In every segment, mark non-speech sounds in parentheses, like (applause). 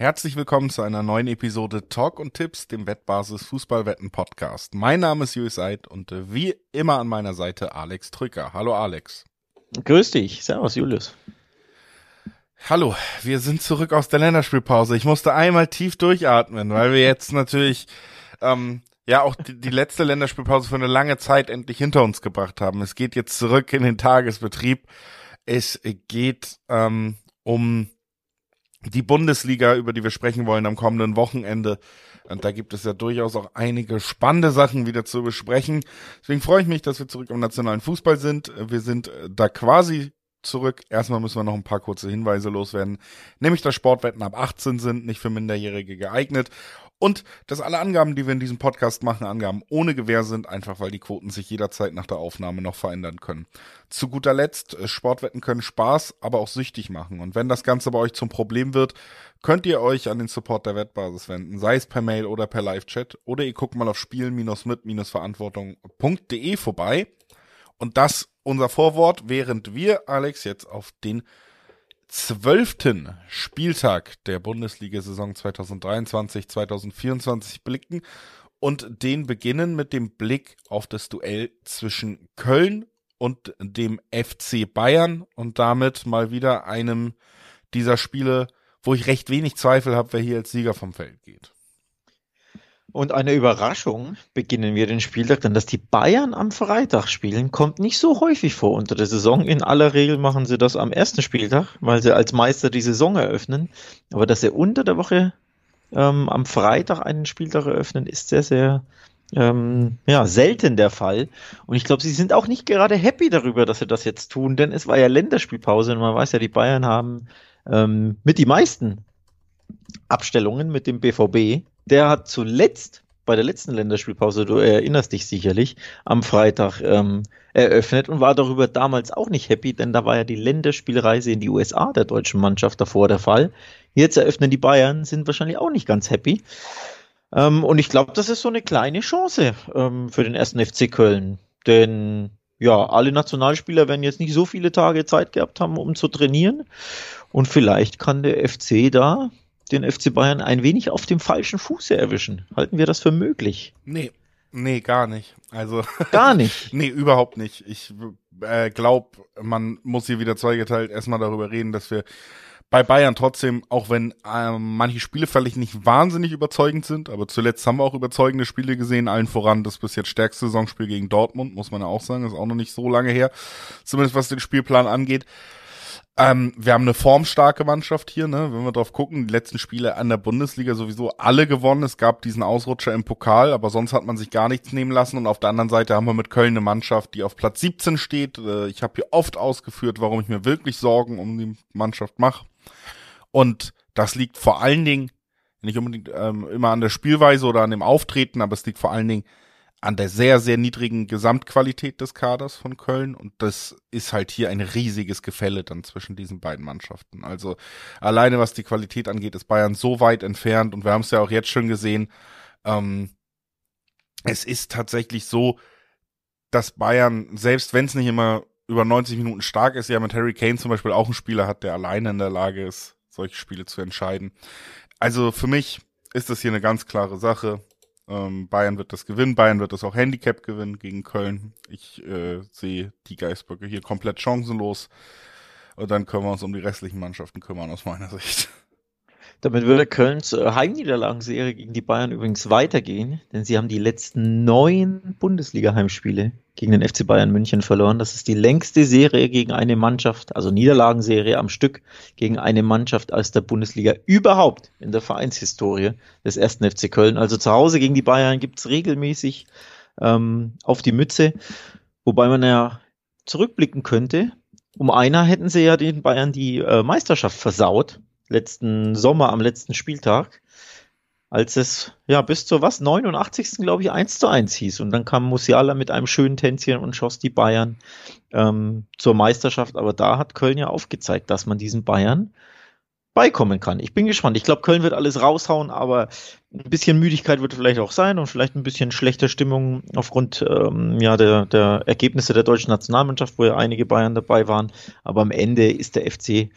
Herzlich willkommen zu einer neuen Episode Talk und Tipps, dem Wettbasis Fußballwetten Podcast. Mein Name ist Julius Eid und äh, wie immer an meiner Seite Alex Trücker. Hallo Alex. Grüß dich. Servus Julius. Hallo, wir sind zurück aus der Länderspielpause. Ich musste einmal tief durchatmen, weil wir jetzt natürlich ähm, ja auch die, die letzte Länderspielpause für eine lange Zeit endlich hinter uns gebracht haben. Es geht jetzt zurück in den Tagesbetrieb. Es geht ähm, um die Bundesliga, über die wir sprechen wollen am kommenden Wochenende. Und da gibt es ja durchaus auch einige spannende Sachen wieder zu besprechen. Deswegen freue ich mich, dass wir zurück im nationalen Fußball sind. Wir sind äh, da quasi zurück. Erstmal müssen wir noch ein paar kurze Hinweise loswerden. Nämlich, dass Sportwetten ab 18 sind, nicht für Minderjährige geeignet. Und dass alle Angaben, die wir in diesem Podcast machen, Angaben ohne Gewähr sind, einfach weil die Quoten sich jederzeit nach der Aufnahme noch verändern können. Zu guter Letzt, äh, Sportwetten können Spaß, aber auch süchtig machen. Und wenn das Ganze bei euch zum Problem wird, könnt ihr euch an den Support der Wettbasis wenden, sei es per Mail oder per Live-Chat. Oder ihr guckt mal auf spielen-mit-verantwortung.de vorbei. Und das unser Vorwort, während wir, Alex, jetzt auf den zwölften Spieltag der Bundesliga-Saison 2023-2024 blicken und den beginnen mit dem Blick auf das Duell zwischen Köln und dem FC Bayern und damit mal wieder einem dieser Spiele, wo ich recht wenig Zweifel habe, wer hier als Sieger vom Feld geht. Und eine Überraschung beginnen wir den Spieltag, denn dass die Bayern am Freitag spielen, kommt nicht so häufig vor unter der Saison. In aller Regel machen sie das am ersten Spieltag, weil sie als Meister die Saison eröffnen. Aber dass sie unter der Woche ähm, am Freitag einen Spieltag eröffnen, ist sehr, sehr ähm, ja, selten der Fall. Und ich glaube, sie sind auch nicht gerade happy darüber, dass sie das jetzt tun, denn es war ja Länderspielpause und man weiß ja, die Bayern haben ähm, mit die meisten Abstellungen mit dem BVB der hat zuletzt bei der letzten Länderspielpause, du erinnerst dich sicherlich, am Freitag ähm, eröffnet und war darüber damals auch nicht happy, denn da war ja die Länderspielreise in die USA der deutschen Mannschaft davor der Fall. Jetzt eröffnen die Bayern, sind wahrscheinlich auch nicht ganz happy. Ähm, und ich glaube, das ist so eine kleine Chance ähm, für den ersten FC Köln. Denn ja, alle Nationalspieler werden jetzt nicht so viele Tage Zeit gehabt haben, um zu trainieren. Und vielleicht kann der FC da den FC Bayern ein wenig auf dem falschen Fuße erwischen. Halten wir das für möglich? Nee, nee, gar nicht. Also (laughs) gar nicht. nee, überhaupt nicht. Ich äh, glaube, man muss hier wieder zweigeteilt erstmal darüber reden, dass wir bei Bayern trotzdem, auch wenn ähm, manche Spiele völlig nicht wahnsinnig überzeugend sind, aber zuletzt haben wir auch überzeugende Spiele gesehen, allen voran das bis jetzt stärkste Saisonspiel gegen Dortmund, muss man ja auch sagen, ist auch noch nicht so lange her, zumindest was den Spielplan angeht. Ähm, wir haben eine formstarke Mannschaft hier, ne? Wenn wir drauf gucken, die letzten Spiele an der Bundesliga sowieso alle gewonnen. Es gab diesen Ausrutscher im Pokal, aber sonst hat man sich gar nichts nehmen lassen. Und auf der anderen Seite haben wir mit Köln eine Mannschaft, die auf Platz 17 steht. Äh, ich habe hier oft ausgeführt, warum ich mir wirklich Sorgen um die Mannschaft mache. Und das liegt vor allen Dingen nicht unbedingt ähm, immer an der Spielweise oder an dem Auftreten, aber es liegt vor allen Dingen an der sehr, sehr niedrigen Gesamtqualität des Kaders von Köln. Und das ist halt hier ein riesiges Gefälle dann zwischen diesen beiden Mannschaften. Also alleine was die Qualität angeht, ist Bayern so weit entfernt. Und wir haben es ja auch jetzt schon gesehen. Ähm, es ist tatsächlich so, dass Bayern, selbst wenn es nicht immer über 90 Minuten stark ist, ja mit Harry Kane zum Beispiel auch einen Spieler hat, der alleine in der Lage ist, solche Spiele zu entscheiden. Also für mich ist das hier eine ganz klare Sache. Ähm, Bayern wird das gewinnen. Bayern wird das auch Handicap gewinnen gegen Köln. Ich äh, sehe die Geisböcke hier komplett chancenlos. Und dann können wir uns um die restlichen Mannschaften kümmern, aus meiner Sicht. Damit würde Kölns äh, Heimniederlagenserie gegen die Bayern übrigens weitergehen, denn sie haben die letzten neun Bundesliga-Heimspiele gegen den FC Bayern München verloren. Das ist die längste Serie gegen eine Mannschaft, also Niederlagenserie am Stück gegen eine Mannschaft aus der Bundesliga überhaupt in der Vereinshistorie des ersten FC Köln. Also zu Hause gegen die Bayern gibt's regelmäßig ähm, auf die Mütze, wobei man ja zurückblicken könnte. Um einer hätten sie ja den Bayern die äh, Meisterschaft versaut letzten Sommer am letzten Spieltag, als es ja bis zur was 89. glaube ich 1 zu 1 hieß und dann kam Musiala mit einem schönen Tänzchen und schoss die Bayern ähm, zur Meisterschaft, aber da hat Köln ja aufgezeigt, dass man diesen Bayern beikommen kann. Ich bin gespannt. Ich glaube, Köln wird alles raushauen, aber ein bisschen Müdigkeit wird vielleicht auch sein und vielleicht ein bisschen schlechte Stimmung aufgrund ähm, ja, der, der Ergebnisse der deutschen Nationalmannschaft, wo ja einige Bayern dabei waren. Aber am Ende ist der FC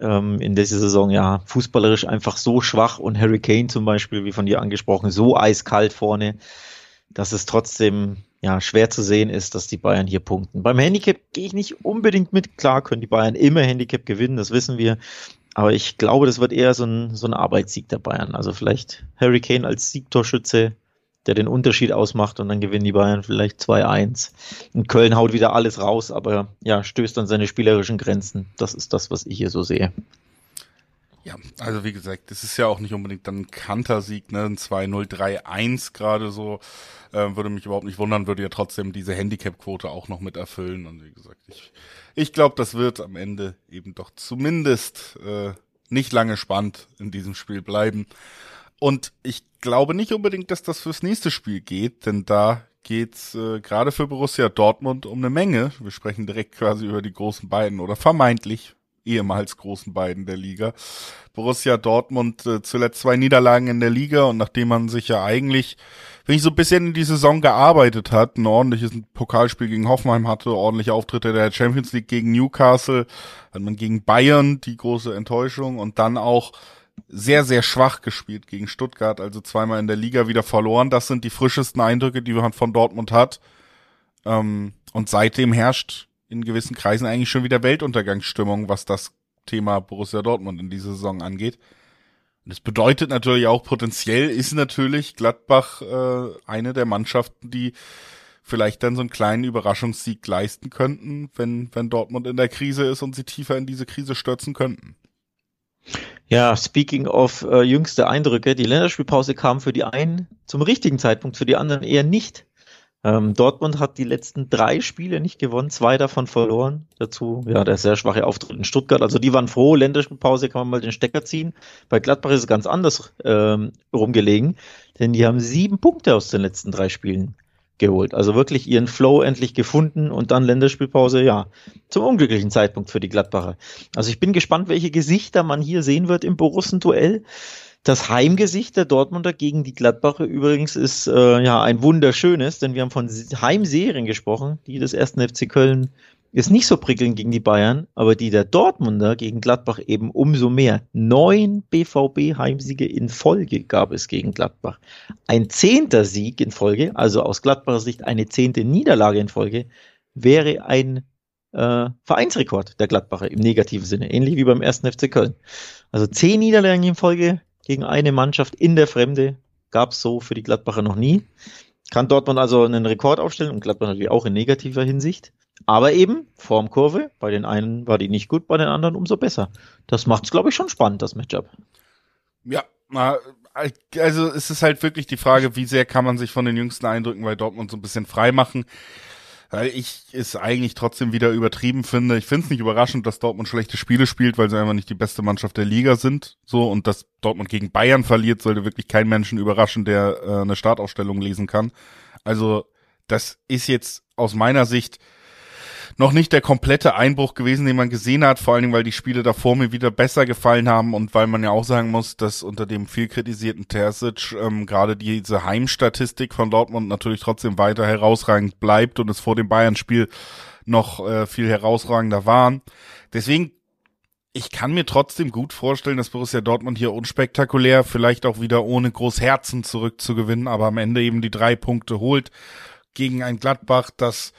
ähm, in dieser Saison ja fußballerisch einfach so schwach und Harry Kane zum Beispiel, wie von dir angesprochen, so eiskalt vorne, dass es trotzdem ja schwer zu sehen ist, dass die Bayern hier punkten. Beim Handicap gehe ich nicht unbedingt mit. Klar können die Bayern immer Handicap gewinnen, das wissen wir. Aber ich glaube, das wird eher so ein, so ein Arbeitssieg der Bayern. Also vielleicht Harry Kane als Siegtorschütze, der den Unterschied ausmacht und dann gewinnen die Bayern vielleicht 2-1. Und Köln haut wieder alles raus, aber ja, stößt an seine spielerischen Grenzen. Das ist das, was ich hier so sehe. Ja, also wie gesagt, das ist ja auch nicht unbedingt dann ein Kantersieg, ne? Ein 2-0, 3-1 gerade so. Äh, würde mich überhaupt nicht wundern, würde ja trotzdem diese Handicap-Quote auch noch mit erfüllen. Und wie gesagt, ich, ich glaube, das wird am Ende eben doch zumindest äh, nicht lange spannend in diesem Spiel bleiben. Und ich glaube nicht unbedingt, dass das fürs nächste Spiel geht, denn da geht's äh, gerade für Borussia Dortmund um eine Menge. Wir sprechen direkt quasi über die großen beiden oder vermeintlich ehemals großen beiden der Liga. Borussia Dortmund äh, zuletzt zwei Niederlagen in der Liga und nachdem man sich ja eigentlich, wenn ich so ein bisschen in die Saison gearbeitet hat, ein ordentliches Pokalspiel gegen Hoffenheim hatte, ordentliche Auftritte der Champions League gegen Newcastle, hat man gegen Bayern die große Enttäuschung und dann auch sehr, sehr schwach gespielt gegen Stuttgart, also zweimal in der Liga wieder verloren. Das sind die frischesten Eindrücke, die man von Dortmund hat. Ähm, und seitdem herrscht in gewissen Kreisen eigentlich schon wieder Weltuntergangsstimmung, was das Thema Borussia Dortmund in dieser Saison angeht. Und das bedeutet natürlich auch, potenziell ist natürlich Gladbach äh, eine der Mannschaften, die vielleicht dann so einen kleinen Überraschungssieg leisten könnten, wenn, wenn Dortmund in der Krise ist und sie tiefer in diese Krise stürzen könnten. Ja, speaking of äh, jüngste Eindrücke, die Länderspielpause kam für die einen zum richtigen Zeitpunkt, für die anderen eher nicht. Ähm, Dortmund hat die letzten drei Spiele nicht gewonnen, zwei davon verloren. Dazu, ja, der sehr schwache Auftritt in Stuttgart. Also die waren froh, Länderspielpause kann man mal den Stecker ziehen. Bei Gladbach ist es ganz anders ähm, rumgelegen, denn die haben sieben Punkte aus den letzten drei Spielen geholt. Also wirklich ihren Flow endlich gefunden und dann Länderspielpause, ja, zum unglücklichen Zeitpunkt für die Gladbacher. Also ich bin gespannt, welche Gesichter man hier sehen wird im Borussen-Duell. Das Heimgesicht der Dortmunder gegen die Gladbacher übrigens ist äh, ja ein wunderschönes, denn wir haben von Heimserien gesprochen, die des ersten FC Köln ist nicht so prickelnd gegen die Bayern, aber die der Dortmunder gegen Gladbach eben umso mehr. Neun BVB-Heimsiege in Folge gab es gegen Gladbach. Ein zehnter Sieg in Folge, also aus Gladbacher Sicht eine zehnte Niederlage in Folge, wäre ein äh, Vereinsrekord der Gladbacher im negativen Sinne, ähnlich wie beim ersten FC Köln. Also zehn Niederlagen in Folge gegen eine Mannschaft in der Fremde gab es so für die Gladbacher noch nie. Kann Dortmund also einen Rekord aufstellen und Gladbach natürlich auch in negativer Hinsicht. Aber eben, Formkurve, bei den einen war die nicht gut, bei den anderen umso besser. Das macht es, glaube ich, schon spannend, das Matchup. Ja, also es ist halt wirklich die Frage, wie sehr kann man sich von den jüngsten Eindrücken bei Dortmund so ein bisschen frei machen. Weil ich es eigentlich trotzdem wieder übertrieben finde. Ich finde es nicht überraschend, dass Dortmund schlechte Spiele spielt, weil sie einfach nicht die beste Mannschaft der Liga sind. So, und dass Dortmund gegen Bayern verliert, sollte wirklich kein Menschen überraschen, der äh, eine Startaufstellung lesen kann. Also, das ist jetzt aus meiner Sicht noch nicht der komplette Einbruch gewesen, den man gesehen hat, vor allen Dingen, weil die Spiele davor mir wieder besser gefallen haben und weil man ja auch sagen muss, dass unter dem viel kritisierten Terzic ähm, gerade diese Heimstatistik von Dortmund natürlich trotzdem weiter herausragend bleibt und es vor dem Bayern-Spiel noch äh, viel herausragender waren. Deswegen ich kann mir trotzdem gut vorstellen, dass Borussia Dortmund hier unspektakulär, vielleicht auch wieder ohne groß Herzen zurückzugewinnen, aber am Ende eben die drei Punkte holt gegen ein Gladbach, das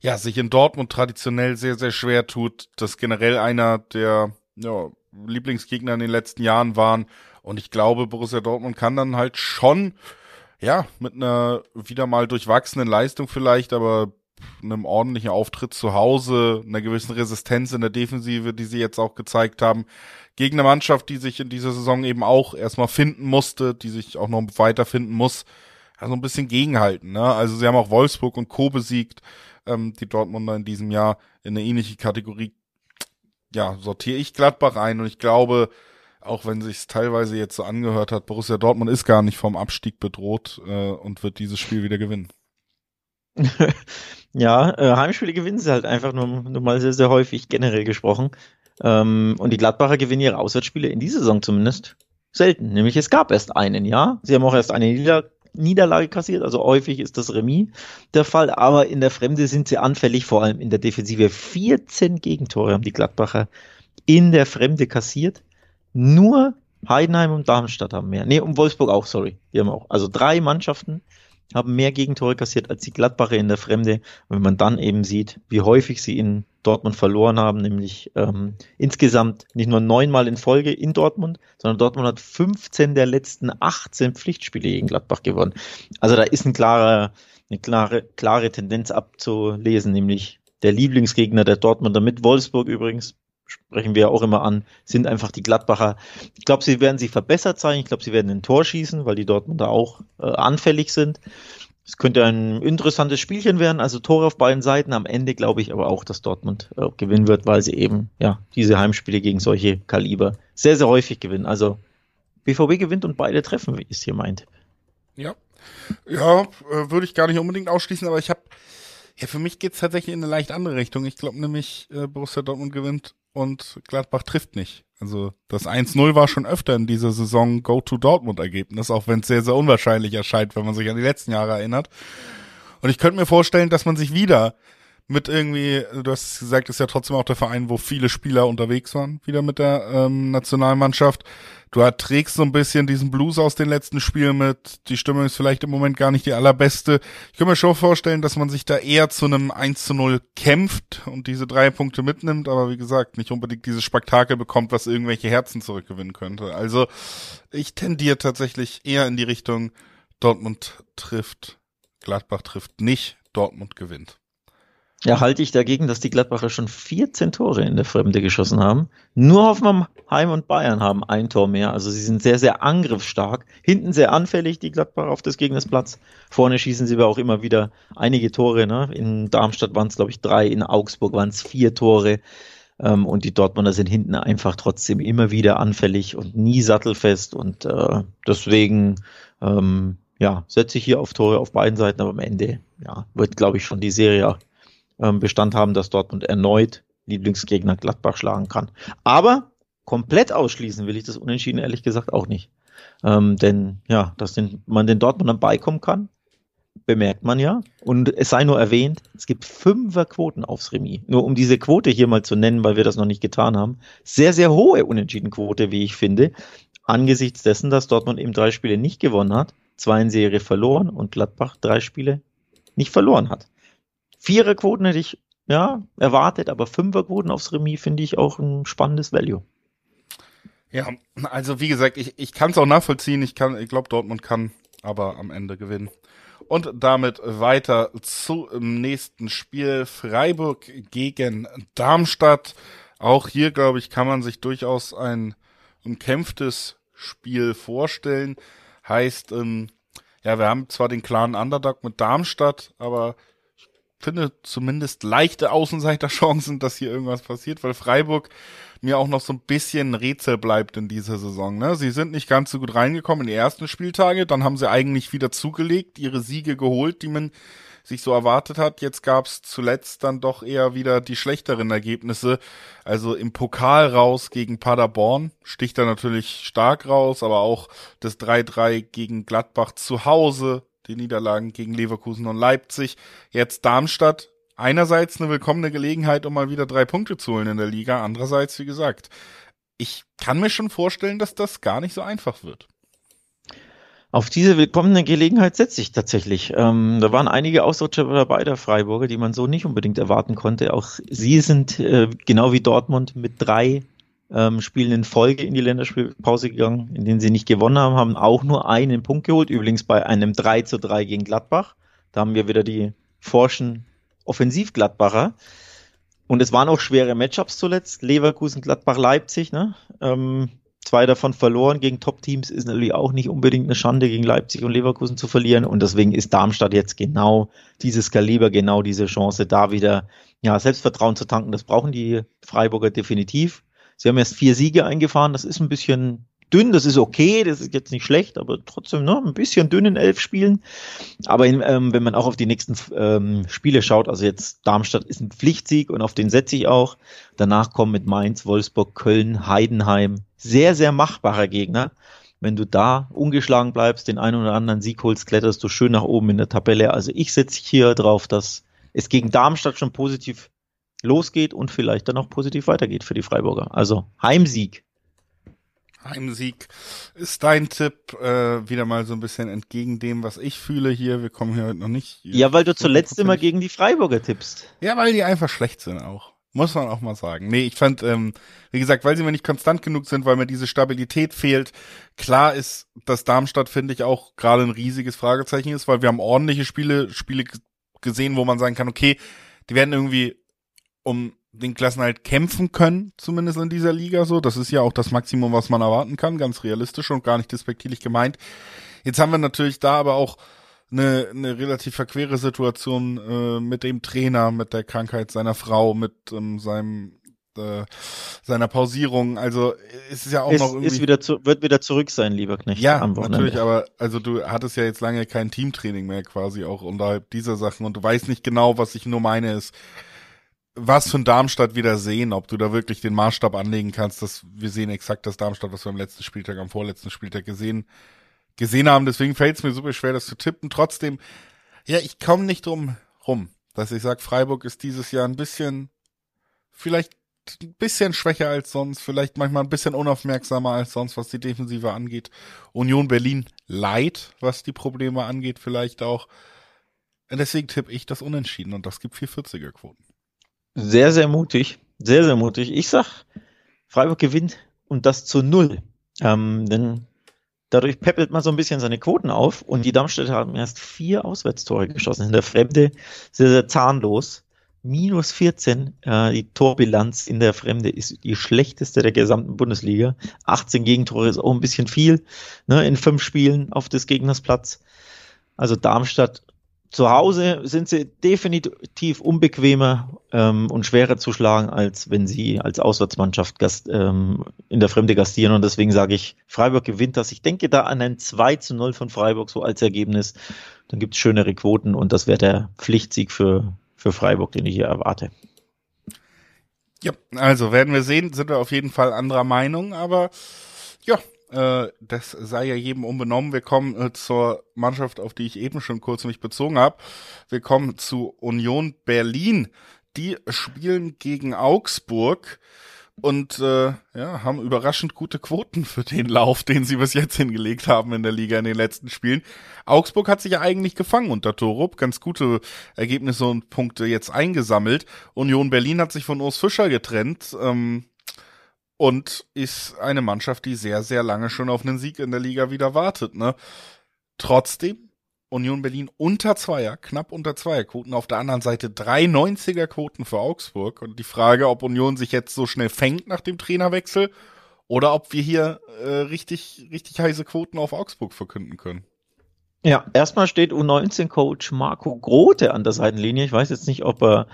ja, sich in Dortmund traditionell sehr, sehr schwer tut, das generell einer der ja, Lieblingsgegner in den letzten Jahren waren. Und ich glaube, Borussia Dortmund kann dann halt schon, ja, mit einer wieder mal durchwachsenen Leistung vielleicht, aber einem ordentlichen Auftritt zu Hause, einer gewissen Resistenz in der Defensive, die sie jetzt auch gezeigt haben, gegen eine Mannschaft, die sich in dieser Saison eben auch erstmal finden musste, die sich auch noch weiterfinden muss, also ein bisschen gegenhalten. Ne? Also sie haben auch Wolfsburg und Co. besiegt ähm, die Dortmunder in diesem Jahr in eine ähnliche Kategorie, ja, sortiere ich Gladbach ein und ich glaube, auch wenn sich teilweise jetzt so angehört hat, Borussia Dortmund ist gar nicht vom Abstieg bedroht äh, und wird dieses Spiel wieder gewinnen. (laughs) ja, äh, Heimspiele gewinnen sie halt einfach nur, nur mal sehr, sehr häufig, generell gesprochen. Ähm, und die Gladbacher gewinnen ihre Auswärtsspiele in dieser Saison zumindest selten. Nämlich es gab erst einen, ja. Sie haben auch erst eine Nieder Niederlage kassiert, also häufig ist das Remis der Fall, aber in der Fremde sind sie anfällig, vor allem in der Defensive. 14 Gegentore haben die Gladbacher in der Fremde kassiert. Nur Heidenheim und Darmstadt haben mehr. Nee, und Wolfsburg auch, sorry. Die haben auch. Also drei Mannschaften haben mehr Gegentore kassiert als die Gladbacher in der Fremde. Und wenn man dann eben sieht, wie häufig sie in Dortmund verloren haben, nämlich ähm, insgesamt nicht nur neunmal in Folge in Dortmund, sondern Dortmund hat 15 der letzten 18 Pflichtspiele gegen Gladbach gewonnen. Also da ist ein klarer, eine klare, klare Tendenz abzulesen, nämlich der Lieblingsgegner der Dortmunder mit Wolfsburg übrigens sprechen wir auch immer an, sind einfach die Gladbacher. Ich glaube, sie werden sich verbessert sein. Ich glaube, sie werden ein Tor schießen, weil die Dortmunder auch äh, anfällig sind. Es könnte ein interessantes Spielchen werden, also Tore auf beiden Seiten. Am Ende glaube ich aber auch, dass Dortmund äh, gewinnen wird, weil sie eben ja diese Heimspiele gegen solche Kaliber sehr, sehr häufig gewinnen. Also BVB gewinnt und beide treffen, wie ist hier mein Tipp. Ja, ja, äh, würde ich gar nicht unbedingt ausschließen, aber ich habe ja, für mich geht's tatsächlich in eine leicht andere Richtung. Ich glaube nämlich, äh, Borussia Dortmund gewinnt und Gladbach trifft nicht. Also das 1-0 war schon öfter in dieser Saison Go-to-Dortmund-Ergebnis, auch wenn es sehr, sehr unwahrscheinlich erscheint, wenn man sich an die letzten Jahre erinnert. Und ich könnte mir vorstellen, dass man sich wieder mit irgendwie, du hast gesagt, ist ja trotzdem auch der Verein, wo viele Spieler unterwegs waren, wieder mit der ähm, Nationalmannschaft. Du trägst so ein bisschen diesen Blues aus den letzten Spielen mit. Die Stimmung ist vielleicht im Moment gar nicht die allerbeste. Ich kann mir schon vorstellen, dass man sich da eher zu einem 1 zu 0 kämpft und diese drei Punkte mitnimmt, aber wie gesagt, nicht unbedingt dieses Spektakel bekommt, was irgendwelche Herzen zurückgewinnen könnte. Also ich tendiere tatsächlich eher in die Richtung Dortmund trifft, Gladbach trifft nicht, Dortmund gewinnt. Ja, halte ich dagegen, dass die Gladbacher schon 14 Tore in der Fremde geschossen haben. Nur Hoffenheim und Bayern haben ein Tor mehr. Also sie sind sehr, sehr angriffsstark. Hinten sehr anfällig, die Gladbacher auf des Gegners Platz. Vorne schießen sie aber auch immer wieder einige Tore. Ne? In Darmstadt waren es, glaube ich, drei. In Augsburg waren es vier Tore. Ähm, und die Dortmunder sind hinten einfach trotzdem immer wieder anfällig und nie sattelfest. Und äh, deswegen ähm, ja, setze ich hier auf Tore auf beiden Seiten. Aber am Ende ja, wird, glaube ich, schon die Serie Bestand haben, dass Dortmund erneut Lieblingsgegner Gladbach schlagen kann. Aber komplett ausschließen will ich das Unentschieden ehrlich gesagt auch nicht. Ähm, denn ja, dass den, man den Dortmundern beikommen kann, bemerkt man ja. Und es sei nur erwähnt, es gibt Fünferquoten aufs Remis. Nur um diese Quote hier mal zu nennen, weil wir das noch nicht getan haben. Sehr, sehr hohe Unentschiedenquote, wie ich finde. Angesichts dessen, dass Dortmund eben drei Spiele nicht gewonnen hat, zwei in Serie verloren und Gladbach drei Spiele nicht verloren hat. Viererquoten hätte ich ja erwartet, aber Fünferquoten aufs Remis finde ich auch ein spannendes Value. Ja, also wie gesagt, ich, ich kann es auch nachvollziehen. Ich kann, ich glaube, Dortmund kann aber am Ende gewinnen. Und damit weiter zum nächsten Spiel. Freiburg gegen Darmstadt. Auch hier, glaube ich, kann man sich durchaus ein umkämpftes Spiel vorstellen. Heißt, ähm, ja, wir haben zwar den klaren Underdog mit Darmstadt, aber finde zumindest leichte Außenseiterchancen, dass hier irgendwas passiert, weil Freiburg mir auch noch so ein bisschen Rätsel bleibt in dieser Saison. Ne? Sie sind nicht ganz so gut reingekommen in die ersten Spieltage, dann haben sie eigentlich wieder zugelegt, ihre Siege geholt, die man sich so erwartet hat. Jetzt gab's zuletzt dann doch eher wieder die schlechteren Ergebnisse. Also im Pokal raus gegen Paderborn sticht er natürlich stark raus, aber auch das 3-3 gegen Gladbach zu Hause die Niederlagen gegen Leverkusen und Leipzig. Jetzt Darmstadt. Einerseits eine willkommene Gelegenheit, um mal wieder drei Punkte zu holen in der Liga. Andererseits, wie gesagt, ich kann mir schon vorstellen, dass das gar nicht so einfach wird. Auf diese willkommene Gelegenheit setze ich tatsächlich. Ähm, da waren einige Ausrutscher dabei der Freiburger, die man so nicht unbedingt erwarten konnte. Auch sie sind äh, genau wie Dortmund mit drei ähm, Spielen in Folge in die Länderspielpause gegangen, in denen sie nicht gewonnen haben, haben auch nur einen Punkt geholt, übrigens bei einem 3 zu 3 gegen Gladbach. Da haben wir wieder die forschen Offensivgladbacher. Und es waren auch schwere Matchups zuletzt. Leverkusen, Gladbach, Leipzig, ne? Ähm, zwei davon verloren gegen Top-Teams ist natürlich auch nicht unbedingt eine Schande, gegen Leipzig und Leverkusen zu verlieren. Und deswegen ist Darmstadt jetzt genau dieses Kaliber, genau diese Chance, da wieder ja, Selbstvertrauen zu tanken. Das brauchen die Freiburger definitiv. Sie haben erst vier Siege eingefahren, das ist ein bisschen dünn, das ist okay, das ist jetzt nicht schlecht, aber trotzdem ne, ein bisschen dünn in elf Spielen. Aber in, ähm, wenn man auch auf die nächsten ähm, Spiele schaut, also jetzt Darmstadt ist ein Pflichtsieg und auf den setze ich auch. Danach kommen mit Mainz, Wolfsburg, Köln, Heidenheim. Sehr, sehr machbarer Gegner. Wenn du da ungeschlagen bleibst, den einen oder anderen Sieg holst, kletterst du schön nach oben in der Tabelle. Also ich setze hier drauf, dass es gegen Darmstadt schon positiv losgeht und vielleicht dann auch positiv weitergeht für die Freiburger. Also Heimsieg. Heimsieg ist dein Tipp äh, wieder mal so ein bisschen entgegen dem, was ich fühle hier. Wir kommen hier heute noch nicht. Ja, weil du zuletzt immer gegen die Freiburger tippst. Ja, weil die einfach schlecht sind auch. Muss man auch mal sagen. Nee, ich fand, ähm, wie gesagt, weil sie mir nicht konstant genug sind, weil mir diese Stabilität fehlt. Klar ist, dass Darmstadt, finde ich, auch gerade ein riesiges Fragezeichen ist, weil wir haben ordentliche Spiele, Spiele gesehen, wo man sagen kann, okay, die werden irgendwie um den Klassenhalt kämpfen können, zumindest in dieser Liga so. Das ist ja auch das Maximum, was man erwarten kann, ganz realistisch und gar nicht despektierlich gemeint. Jetzt haben wir natürlich da aber auch eine, eine relativ verquere Situation äh, mit dem Trainer, mit der Krankheit seiner Frau, mit ähm, seinem äh, seiner Pausierung. Also es ist ja auch ist, noch irgendwie ist wieder zu, wird wieder zurück sein, lieber Knecht. ja natürlich, aber also du hattest ja jetzt lange kein Teamtraining mehr quasi auch unterhalb dieser Sachen und du weißt nicht genau, was ich nur meine ist was von Darmstadt wieder sehen, ob du da wirklich den Maßstab anlegen kannst, dass wir sehen exakt das Darmstadt, was wir am letzten Spieltag, am vorletzten Spieltag gesehen, gesehen haben. Deswegen fällt es mir super schwer, das zu tippen. Trotzdem, ja, ich komme nicht drum rum, dass ich sage, Freiburg ist dieses Jahr ein bisschen, vielleicht ein bisschen schwächer als sonst, vielleicht manchmal ein bisschen unaufmerksamer als sonst, was die Defensive angeht. Union Berlin leid, was die Probleme angeht, vielleicht auch. Deswegen tippe ich das Unentschieden und das gibt 440er Quoten. Sehr, sehr mutig. Sehr, sehr mutig. Ich sag, Freiburg gewinnt und das zu null. Ähm, denn dadurch peppelt man so ein bisschen seine Quoten auf und die Darmstädter haben erst vier Auswärtstore geschossen. In der Fremde sehr, sehr zahnlos. Minus 14, äh, die Torbilanz in der Fremde ist die schlechteste der gesamten Bundesliga. 18 Gegentore ist auch ein bisschen viel, ne, in fünf Spielen auf des Gegners Platz. Also Darmstadt zu Hause sind sie definitiv unbequemer ähm, und schwerer zu schlagen, als wenn sie als Auswärtsmannschaft gast, ähm, in der Fremde gastieren. Und deswegen sage ich, Freiburg gewinnt das. Ich denke da an ein 2 zu 0 von Freiburg so als Ergebnis. Dann gibt es schönere Quoten und das wäre der Pflichtsieg für, für Freiburg, den ich hier erwarte. Ja, also werden wir sehen, sind wir auf jeden Fall anderer Meinung, aber ja, das sei ja jedem unbenommen. Wir kommen äh, zur Mannschaft, auf die ich eben schon kurz mich bezogen habe. Wir kommen zu Union Berlin. Die spielen gegen Augsburg und äh, ja, haben überraschend gute Quoten für den Lauf, den sie bis jetzt hingelegt haben in der Liga in den letzten Spielen. Augsburg hat sich ja eigentlich gefangen unter Torup, ganz gute Ergebnisse und Punkte jetzt eingesammelt. Union Berlin hat sich von Urs Fischer getrennt. Ähm, und ist eine Mannschaft, die sehr, sehr lange schon auf einen Sieg in der Liga wieder wartet. Ne? Trotzdem Union Berlin unter Zweier, knapp unter Zweierquoten. Auf der anderen Seite 3,90er Quoten für Augsburg. Und die Frage, ob Union sich jetzt so schnell fängt nach dem Trainerwechsel oder ob wir hier äh, richtig, richtig heiße Quoten auf Augsburg verkünden können. Ja, erstmal steht U19-Coach Marco Grote an der Seitenlinie. Ich weiß jetzt nicht, ob er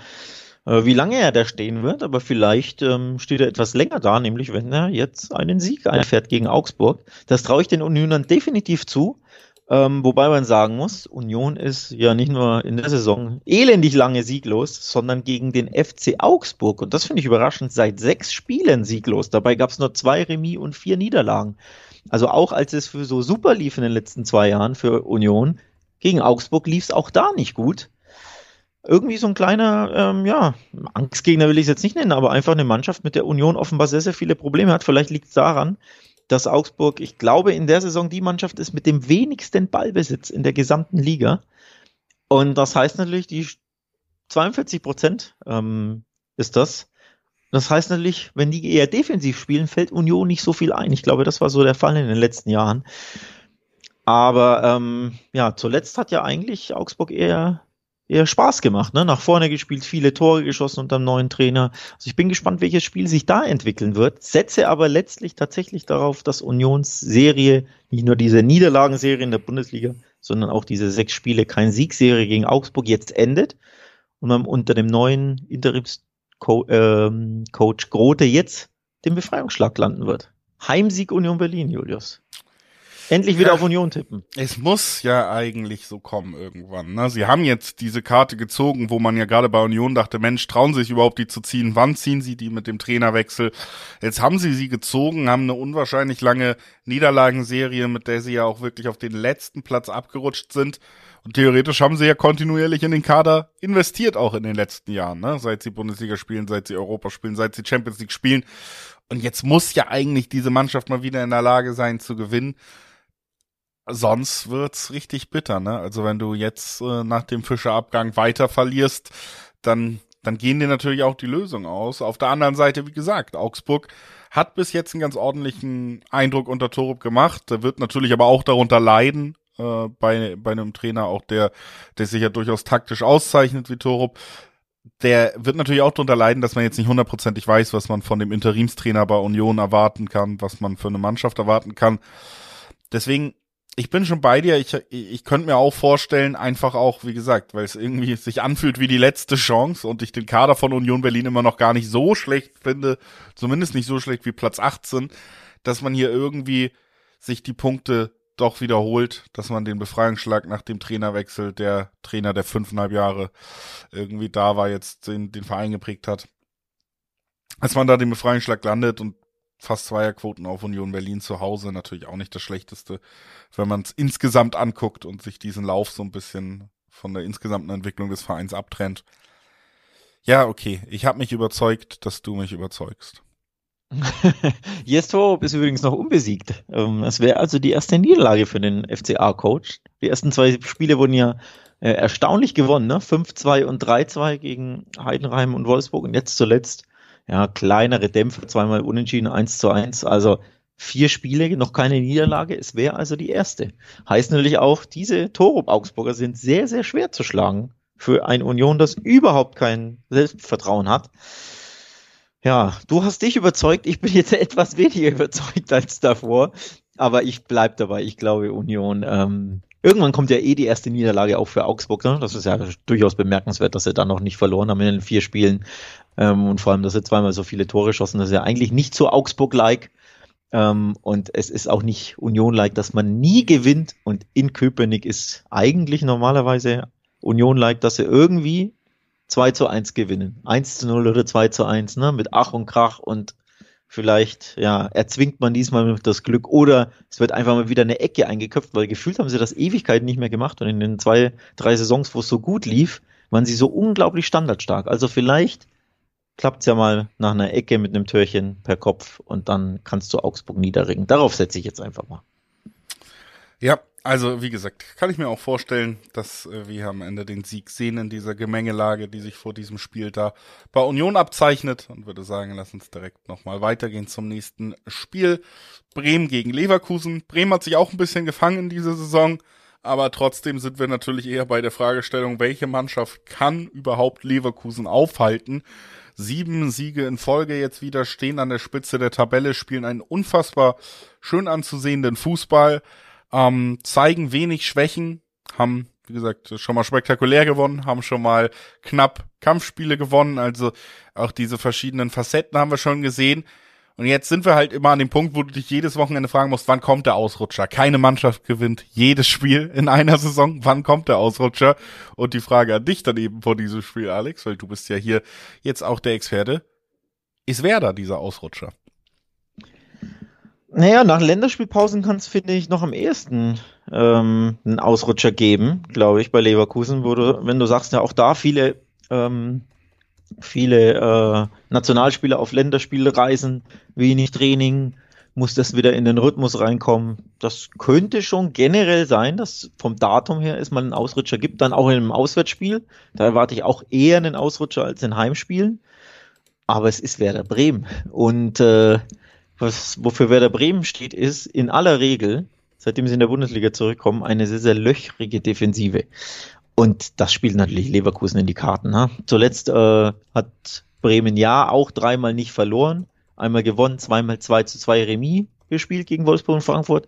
wie lange er da stehen wird, aber vielleicht ähm, steht er etwas länger da, nämlich wenn er jetzt einen Sieg einfährt gegen Augsburg. Das traue ich den Unionern definitiv zu. Ähm, wobei man sagen muss, Union ist ja nicht nur in der Saison elendig lange sieglos, sondern gegen den FC Augsburg, und das finde ich überraschend, seit sechs Spielen sieglos. Dabei gab es nur zwei Remis und vier Niederlagen. Also auch als es für so super lief in den letzten zwei Jahren für Union, gegen Augsburg lief es auch da nicht gut irgendwie so ein kleiner, ähm, ja, Angstgegner will ich es jetzt nicht nennen, aber einfach eine Mannschaft, mit der Union offenbar sehr, sehr viele Probleme hat. Vielleicht liegt es daran, dass Augsburg, ich glaube, in der Saison die Mannschaft ist mit dem wenigsten Ballbesitz in der gesamten Liga. Und das heißt natürlich, die 42 Prozent ähm, ist das. Das heißt natürlich, wenn die eher defensiv spielen, fällt Union nicht so viel ein. Ich glaube, das war so der Fall in den letzten Jahren. Aber ähm, ja, zuletzt hat ja eigentlich Augsburg eher eher Spaß gemacht, ne? Nach vorne gespielt, viele Tore geschossen unter dem neuen Trainer. Also ich bin gespannt, welches Spiel sich da entwickeln wird. Setze aber letztlich tatsächlich darauf, dass Unionsserie, nicht nur diese Niederlagenserie in der Bundesliga, sondern auch diese sechs Spiele, kein Siegserie gegen Augsburg jetzt endet und man unter dem neuen Interimscoach ähm, Grote jetzt den Befreiungsschlag landen wird. Heimsieg Union Berlin, Julius. Endlich wieder ja, auf Union tippen. Es muss ja eigentlich so kommen irgendwann. Ne? Sie haben jetzt diese Karte gezogen, wo man ja gerade bei Union dachte, Mensch, trauen sie sich überhaupt die zu ziehen? Wann ziehen sie die mit dem Trainerwechsel? Jetzt haben sie sie gezogen, haben eine unwahrscheinlich lange Niederlagenserie, mit der sie ja auch wirklich auf den letzten Platz abgerutscht sind. Und theoretisch haben sie ja kontinuierlich in den Kader investiert, auch in den letzten Jahren, ne? Seit sie Bundesliga spielen, seit sie Europa spielen, seit sie Champions League spielen. Und jetzt muss ja eigentlich diese Mannschaft mal wieder in der Lage sein zu gewinnen. Sonst wird's richtig bitter, ne? Also wenn du jetzt äh, nach dem Fischerabgang weiter verlierst, dann dann gehen dir natürlich auch die Lösungen aus. Auf der anderen Seite, wie gesagt, Augsburg hat bis jetzt einen ganz ordentlichen Eindruck unter Torup gemacht. Der wird natürlich aber auch darunter leiden, äh, bei, bei einem Trainer, auch der, der sich ja durchaus taktisch auszeichnet wie Torup. Der wird natürlich auch darunter leiden, dass man jetzt nicht hundertprozentig weiß, was man von dem Interimstrainer bei Union erwarten kann, was man für eine Mannschaft erwarten kann. Deswegen, ich bin schon bei dir. Ich, ich könnte mir auch vorstellen, einfach auch, wie gesagt, weil es irgendwie sich anfühlt wie die letzte Chance und ich den Kader von Union Berlin immer noch gar nicht so schlecht finde, zumindest nicht so schlecht wie Platz 18, dass man hier irgendwie sich die Punkte doch wiederholt, dass man den Befreiungsschlag nach dem Trainerwechsel, der Trainer, der fünfeinhalb Jahre irgendwie da war, jetzt den, den Verein geprägt hat, als man da den Befreiungsschlag landet und fast Zweierquoten auf Union Berlin zu Hause, natürlich auch nicht das Schlechteste, wenn man es insgesamt anguckt und sich diesen Lauf so ein bisschen von der insgesamten Entwicklung des Vereins abtrennt. Ja, okay, ich habe mich überzeugt, dass du mich überzeugst. (laughs) Jestorp ist übrigens noch unbesiegt. Ähm, es wäre also die erste Niederlage für den FCA-Coach. Die ersten zwei Spiele wurden ja äh, erstaunlich gewonnen, ne? 5-2 und 3-2 gegen Heidenheim und Wolfsburg und jetzt zuletzt, ja, kleinere Dämpfe, zweimal unentschieden, 1 zu 1. Also vier Spiele, noch keine Niederlage. Es wäre also die erste. Heißt natürlich auch, diese Torup-Augsburger sind sehr, sehr schwer zu schlagen für ein Union, das überhaupt kein Selbstvertrauen hat. Ja, du hast dich überzeugt. Ich bin jetzt (laughs) etwas weniger überzeugt als davor. Aber ich bleib dabei. Ich glaube, Union. Ähm, irgendwann kommt ja eh die erste Niederlage auch für Augsburg. Ne? Das ist ja durchaus bemerkenswert, dass sie dann noch nicht verloren haben in den vier Spielen. Ähm, und vor allem, dass sie zweimal so viele Tore schossen. Das ist ja eigentlich nicht so Augsburg-like. Ähm, und es ist auch nicht Union-like, dass man nie gewinnt. Und in Köpenick ist eigentlich normalerweise Union-like, dass sie irgendwie 2 zu 1 gewinnen. 1 zu 0 oder 2 zu 1, ne? Mit Ach und Krach und vielleicht, ja, erzwingt man diesmal das Glück oder es wird einfach mal wieder eine Ecke eingeköpft, weil gefühlt haben sie das Ewigkeiten nicht mehr gemacht und in den zwei, drei Saisons, wo es so gut lief, waren sie so unglaublich standardstark. Also vielleicht klappt es ja mal nach einer Ecke mit einem Türchen per Kopf und dann kannst du Augsburg niederringen. Darauf setze ich jetzt einfach mal. Ja, also, wie gesagt, kann ich mir auch vorstellen, dass äh, wir am Ende den Sieg sehen in dieser Gemengelage, die sich vor diesem Spiel da bei Union abzeichnet und würde sagen, lass uns direkt nochmal weitergehen zum nächsten Spiel. Bremen gegen Leverkusen. Bremen hat sich auch ein bisschen gefangen in dieser Saison, aber trotzdem sind wir natürlich eher bei der Fragestellung, welche Mannschaft kann überhaupt Leverkusen aufhalten? Sieben Siege in Folge jetzt wieder, stehen an der Spitze der Tabelle, spielen einen unfassbar schön anzusehenden Fußball ähm, zeigen wenig Schwächen, haben, wie gesagt, schon mal spektakulär gewonnen, haben schon mal knapp Kampfspiele gewonnen, also auch diese verschiedenen Facetten haben wir schon gesehen. Und jetzt sind wir halt immer an dem Punkt, wo du dich jedes Wochenende fragen musst, wann kommt der Ausrutscher? Keine Mannschaft gewinnt jedes Spiel in einer Saison. Wann kommt der Ausrutscher? Und die Frage an dich dann eben vor diesem Spiel, Alex, weil du bist ja hier jetzt auch der Experte. Ist wer da dieser Ausrutscher? Naja, nach Länderspielpausen kann es, finde ich, noch am ehesten ähm, einen Ausrutscher geben, glaube ich, bei Leverkusen, wo du, wenn du sagst, ja auch da viele, ähm, viele äh, Nationalspieler auf Länderspiele reisen, wenig Training, muss das wieder in den Rhythmus reinkommen. Das könnte schon generell sein, dass vom Datum her es mal einen Ausrutscher gibt, dann auch in einem Auswärtsspiel. Da erwarte ich auch eher einen Ausrutscher als in Heimspielen. Aber es ist Werder Bremen. Und äh, was, wofür Werder Bremen steht, ist in aller Regel, seitdem sie in der Bundesliga zurückkommen, eine sehr, sehr löchrige Defensive. Und das spielt natürlich Leverkusen in die Karten. Ne? Zuletzt äh, hat Bremen ja auch dreimal nicht verloren, einmal gewonnen, zweimal 2 zu 2 Remis gespielt gegen Wolfsburg und Frankfurt.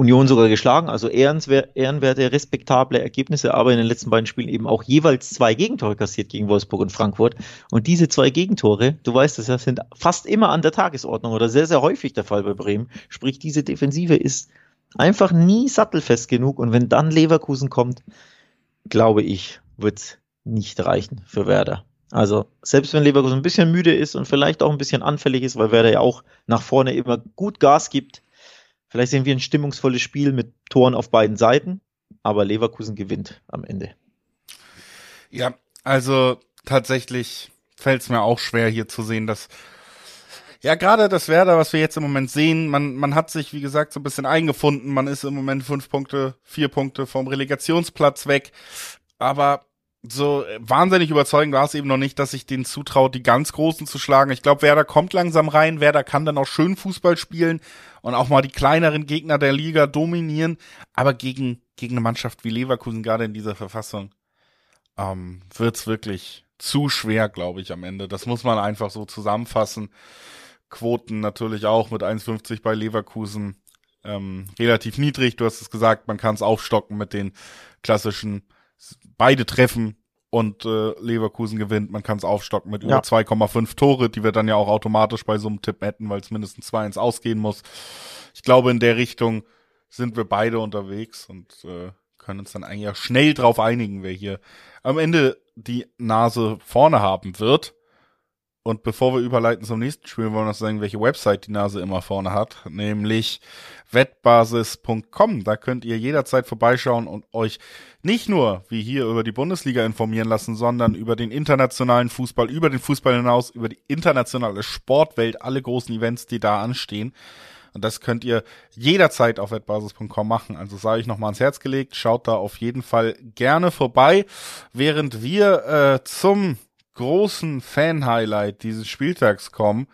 Union sogar geschlagen, also ehrenwerte, respektable Ergebnisse, aber in den letzten beiden Spielen eben auch jeweils zwei Gegentore kassiert gegen Wolfsburg und Frankfurt. Und diese zwei Gegentore, du weißt es ja, sind fast immer an der Tagesordnung oder sehr, sehr häufig der Fall bei Bremen. Sprich, diese Defensive ist einfach nie sattelfest genug und wenn dann Leverkusen kommt, glaube ich, wird nicht reichen für Werder. Also selbst wenn Leverkusen ein bisschen müde ist und vielleicht auch ein bisschen anfällig ist, weil Werder ja auch nach vorne immer gut Gas gibt, Vielleicht sehen wir ein stimmungsvolles Spiel mit Toren auf beiden Seiten. aber Leverkusen gewinnt am Ende. Ja, also tatsächlich fällt es mir auch schwer hier zu sehen, dass ja, gerade das Werder, was wir jetzt im Moment sehen, man, man hat sich, wie gesagt, so ein bisschen eingefunden. Man ist im Moment fünf Punkte, vier Punkte vom Relegationsplatz weg. Aber so wahnsinnig überzeugend war es eben noch nicht, dass sich den zutraut, die ganz Großen zu schlagen. Ich glaube, Werder kommt langsam rein. Werder kann dann auch schön Fußball spielen und auch mal die kleineren Gegner der Liga dominieren. Aber gegen, gegen eine Mannschaft wie Leverkusen, gerade in dieser Verfassung, ähm, wird's wirklich zu schwer, glaube ich, am Ende. Das muss man einfach so zusammenfassen. Quoten natürlich auch mit 1,50 bei Leverkusen ähm, relativ niedrig. Du hast es gesagt, man kann es aufstocken mit den klassischen beide treffen und äh, Leverkusen gewinnt. Man kann es aufstocken mit ja. über 2,5 Tore, die wir dann ja auch automatisch bei so einem Tipp hätten, weil es mindestens 2-1 ausgehen muss. Ich glaube, in der Richtung sind wir beide unterwegs und äh, können uns dann eigentlich auch schnell drauf einigen, wer hier am Ende die Nase vorne haben wird. Und bevor wir überleiten zum nächsten Spiel, wollen wir noch sagen, welche Website die Nase immer vorne hat, nämlich wettbasis.com. Da könnt ihr jederzeit vorbeischauen und euch nicht nur wie hier über die Bundesliga informieren lassen, sondern über den internationalen Fußball, über den Fußball hinaus, über die internationale Sportwelt, alle großen Events, die da anstehen. Und das könnt ihr jederzeit auf wettbasis.com machen. Also sage ich nochmal ans Herz gelegt, schaut da auf jeden Fall gerne vorbei, während wir äh, zum großen Fan-Highlight dieses Spieltags kommen.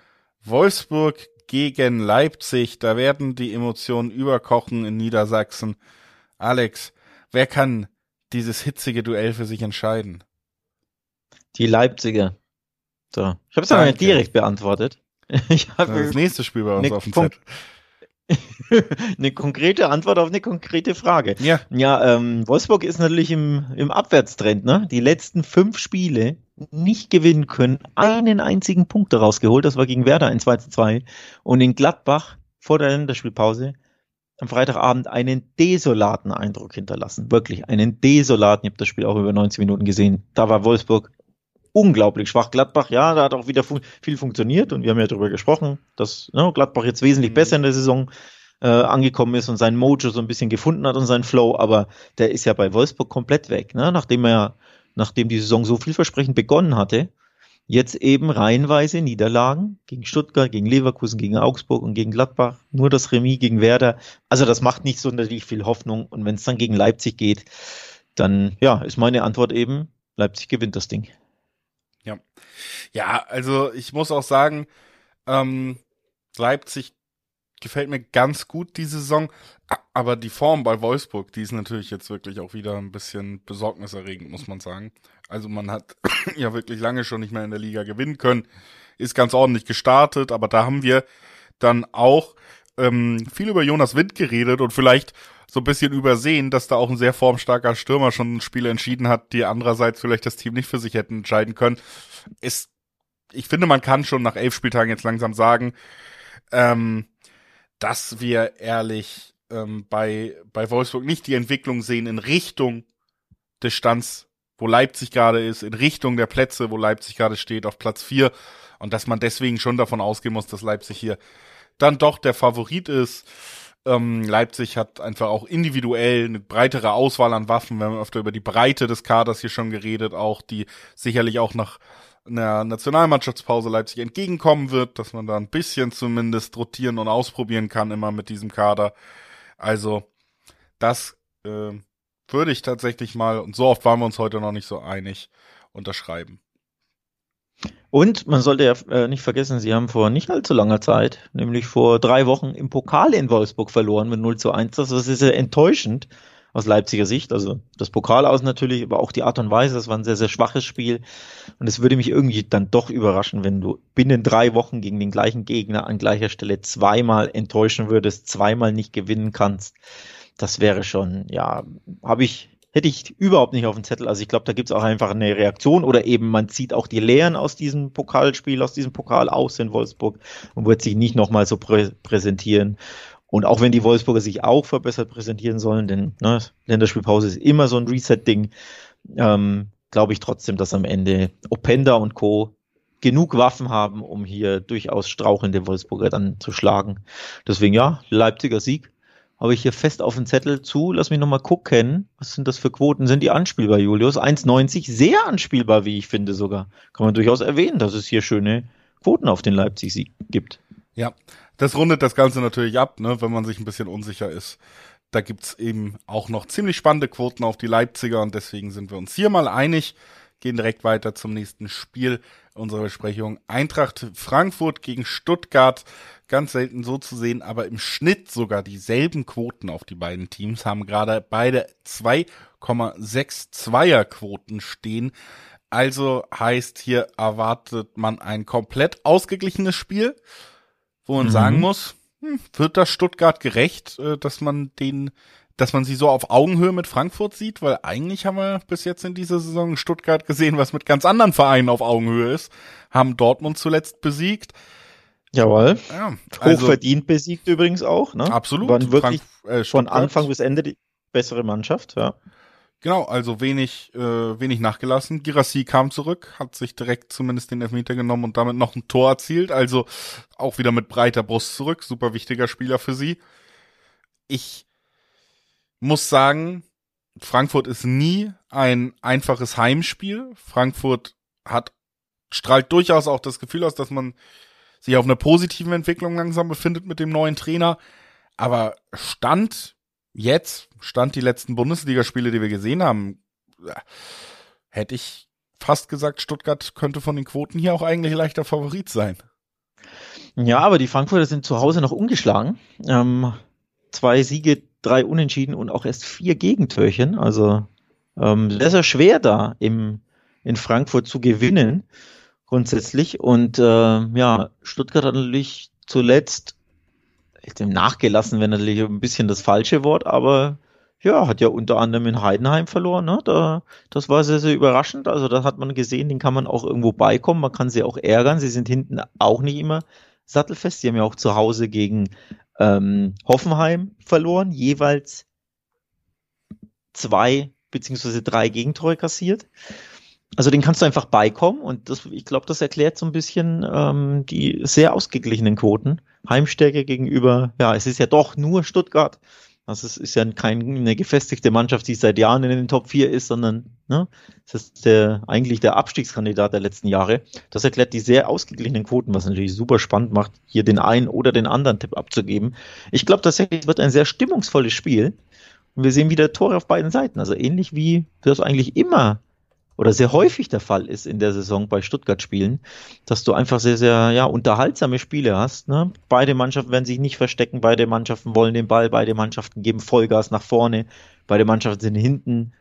Wolfsburg gegen Leipzig. Da werden die Emotionen überkochen in Niedersachsen. Alex, wer kann dieses hitzige Duell für sich entscheiden? Die Leipziger. So. Ich habe es aber nicht direkt beantwortet. (laughs) Ich habe das nächste Spiel bei uns auf dem Zettel. (laughs) eine konkrete Antwort auf eine konkrete Frage. Ja. Ja, ähm, Wolfsburg ist natürlich im, im Abwärtstrend, ne? Die letzten fünf Spiele nicht gewinnen können, einen einzigen Punkt daraus geholt. Das war gegen Werder ein 2 zu 2. Und in Gladbach vor der Länderspielpause am Freitagabend einen desolaten Eindruck hinterlassen. Wirklich einen desolaten. Ich habe das Spiel auch über 90 Minuten gesehen. Da war Wolfsburg unglaublich schwach. Gladbach, ja, da hat auch wieder fun viel funktioniert und wir haben ja darüber gesprochen, dass ne, Gladbach jetzt wesentlich mhm. besser in der Saison äh, angekommen ist und sein Mojo so ein bisschen gefunden hat und sein Flow, aber der ist ja bei Wolfsburg komplett weg, ne? nachdem er, nachdem die Saison so vielversprechend begonnen hatte, jetzt eben reihenweise Niederlagen gegen Stuttgart, gegen Leverkusen, gegen Augsburg und gegen Gladbach, nur das Remis gegen Werder. Also das macht nicht sonderlich viel Hoffnung und wenn es dann gegen Leipzig geht, dann ja, ist meine Antwort eben, Leipzig gewinnt das Ding. Ja. Ja, also ich muss auch sagen, ähm, Leipzig gefällt mir ganz gut die Saison, aber die Form bei Wolfsburg, die ist natürlich jetzt wirklich auch wieder ein bisschen besorgniserregend, muss man sagen. Also man hat (clears throat) ja wirklich lange schon nicht mehr in der Liga gewinnen können, ist ganz ordentlich gestartet, aber da haben wir dann auch ähm, viel über Jonas Wind geredet und vielleicht so ein bisschen übersehen, dass da auch ein sehr formstarker Stürmer schon ein Spiel entschieden hat, die andererseits vielleicht das Team nicht für sich hätten entscheiden können. Ist, ich finde, man kann schon nach elf Spieltagen jetzt langsam sagen, ähm, dass wir ehrlich ähm, bei, bei Wolfsburg nicht die Entwicklung sehen in Richtung des Stands, wo Leipzig gerade ist, in Richtung der Plätze, wo Leipzig gerade steht, auf Platz vier und dass man deswegen schon davon ausgehen muss, dass Leipzig hier dann doch der Favorit ist. Ähm, Leipzig hat einfach auch individuell eine breitere Auswahl an Waffen. Wir haben öfter über die Breite des Kaders hier schon geredet, auch die sicherlich auch nach einer Nationalmannschaftspause Leipzig entgegenkommen wird, dass man da ein bisschen zumindest rotieren und ausprobieren kann immer mit diesem Kader. Also das äh, würde ich tatsächlich mal, und so oft waren wir uns heute noch nicht so einig, unterschreiben. Und man sollte ja äh, nicht vergessen, sie haben vor nicht allzu langer Zeit, nämlich vor drei Wochen im Pokal in Wolfsburg verloren mit 0 zu 1. Das ist sehr enttäuschend aus Leipziger Sicht. Also das Pokal aus natürlich, aber auch die Art und Weise, das war ein sehr, sehr schwaches Spiel. Und es würde mich irgendwie dann doch überraschen, wenn du binnen drei Wochen gegen den gleichen Gegner an gleicher Stelle zweimal enttäuschen würdest, zweimal nicht gewinnen kannst. Das wäre schon, ja, habe ich hätte ich überhaupt nicht auf dem Zettel. Also ich glaube, da gibt es auch einfach eine Reaktion oder eben man zieht auch die Lehren aus diesem Pokalspiel, aus diesem Pokal aus in Wolfsburg und wird sich nicht nochmal so prä präsentieren. Und auch wenn die Wolfsburger sich auch verbessert präsentieren sollen, denn ne, Länderspielpause ist immer so ein Reset-Ding, ähm, glaube ich trotzdem, dass am Ende Openda und Co. genug Waffen haben, um hier durchaus strauchelnde Wolfsburger dann zu schlagen. Deswegen ja, Leipziger Sieg habe ich hier fest auf dem Zettel zu. Lass mich nochmal gucken. Was sind das für Quoten? Sind die anspielbar, Julius? 1,90. Sehr anspielbar, wie ich finde sogar. Kann man durchaus erwähnen, dass es hier schöne Quoten auf den Leipzig-Sieg gibt. Ja, das rundet das Ganze natürlich ab, ne, wenn man sich ein bisschen unsicher ist. Da gibt's eben auch noch ziemlich spannende Quoten auf die Leipziger und deswegen sind wir uns hier mal einig. Gehen direkt weiter zum nächsten Spiel unserer Besprechung. Eintracht Frankfurt gegen Stuttgart. Ganz selten so zu sehen, aber im Schnitt sogar dieselben Quoten auf die beiden Teams haben gerade beide 2,62er Quoten stehen. Also heißt hier erwartet man ein komplett ausgeglichenes Spiel, wo man mhm. sagen muss, hm, wird das Stuttgart gerecht, äh, dass man den dass man sie so auf Augenhöhe mit Frankfurt sieht, weil eigentlich haben wir bis jetzt in dieser Saison Stuttgart gesehen, was mit ganz anderen Vereinen auf Augenhöhe ist, haben Dortmund zuletzt besiegt. Jawohl. Ja, also, Hochverdient besiegt übrigens auch, ne? Absolut. Waren wirklich Frank äh, von Anfang bis Ende die bessere Mannschaft, ja. Genau, also wenig, äh, wenig nachgelassen. Girassi kam zurück, hat sich direkt zumindest den Elfmeter genommen und damit noch ein Tor erzielt. Also auch wieder mit breiter Brust zurück. Super wichtiger Spieler für sie. Ich muss sagen, Frankfurt ist nie ein einfaches Heimspiel. Frankfurt hat, strahlt durchaus auch das Gefühl aus, dass man sich auf einer positiven Entwicklung langsam befindet mit dem neuen Trainer. Aber Stand jetzt, Stand die letzten Bundesligaspiele, die wir gesehen haben, hätte ich fast gesagt, Stuttgart könnte von den Quoten hier auch eigentlich leichter Favorit sein. Ja, aber die Frankfurter sind zu Hause noch ungeschlagen. Ähm, zwei Siege drei Unentschieden und auch erst vier Gegentörchen. Also ähm, sehr, sehr schwer da im, in Frankfurt zu gewinnen, grundsätzlich. Und äh, ja, Stuttgart hat natürlich zuletzt nachgelassen, wenn natürlich ein bisschen das falsche Wort, aber ja, hat ja unter anderem in Heidenheim verloren. Ne? Da, das war sehr, sehr überraschend. Also da hat man gesehen, den kann man auch irgendwo beikommen. Man kann sie auch ärgern. Sie sind hinten auch nicht immer sattelfest. Sie haben ja auch zu Hause gegen ähm, Hoffenheim verloren, jeweils zwei beziehungsweise drei Gegentore kassiert. Also den kannst du einfach beikommen und das, ich glaube, das erklärt so ein bisschen ähm, die sehr ausgeglichenen Quoten. Heimstärke gegenüber, ja, es ist ja doch nur Stuttgart. Also es ist ja keine gefestigte Mannschaft, die seit Jahren in den Top 4 ist, sondern ne, es ist der, eigentlich der Abstiegskandidat der letzten Jahre. Das erklärt die sehr ausgeglichenen Quoten, was natürlich super spannend macht, hier den einen oder den anderen Tipp abzugeben. Ich glaube tatsächlich wird ein sehr stimmungsvolles Spiel. Und wir sehen wieder Tore auf beiden Seiten. Also ähnlich wie das eigentlich immer oder sehr häufig der Fall ist in der Saison bei Stuttgart-Spielen, dass du einfach sehr, sehr ja, unterhaltsame Spiele hast. Ne? Beide Mannschaften werden sich nicht verstecken, beide Mannschaften wollen den Ball, beide Mannschaften geben Vollgas nach vorne, beide Mannschaften sind hinten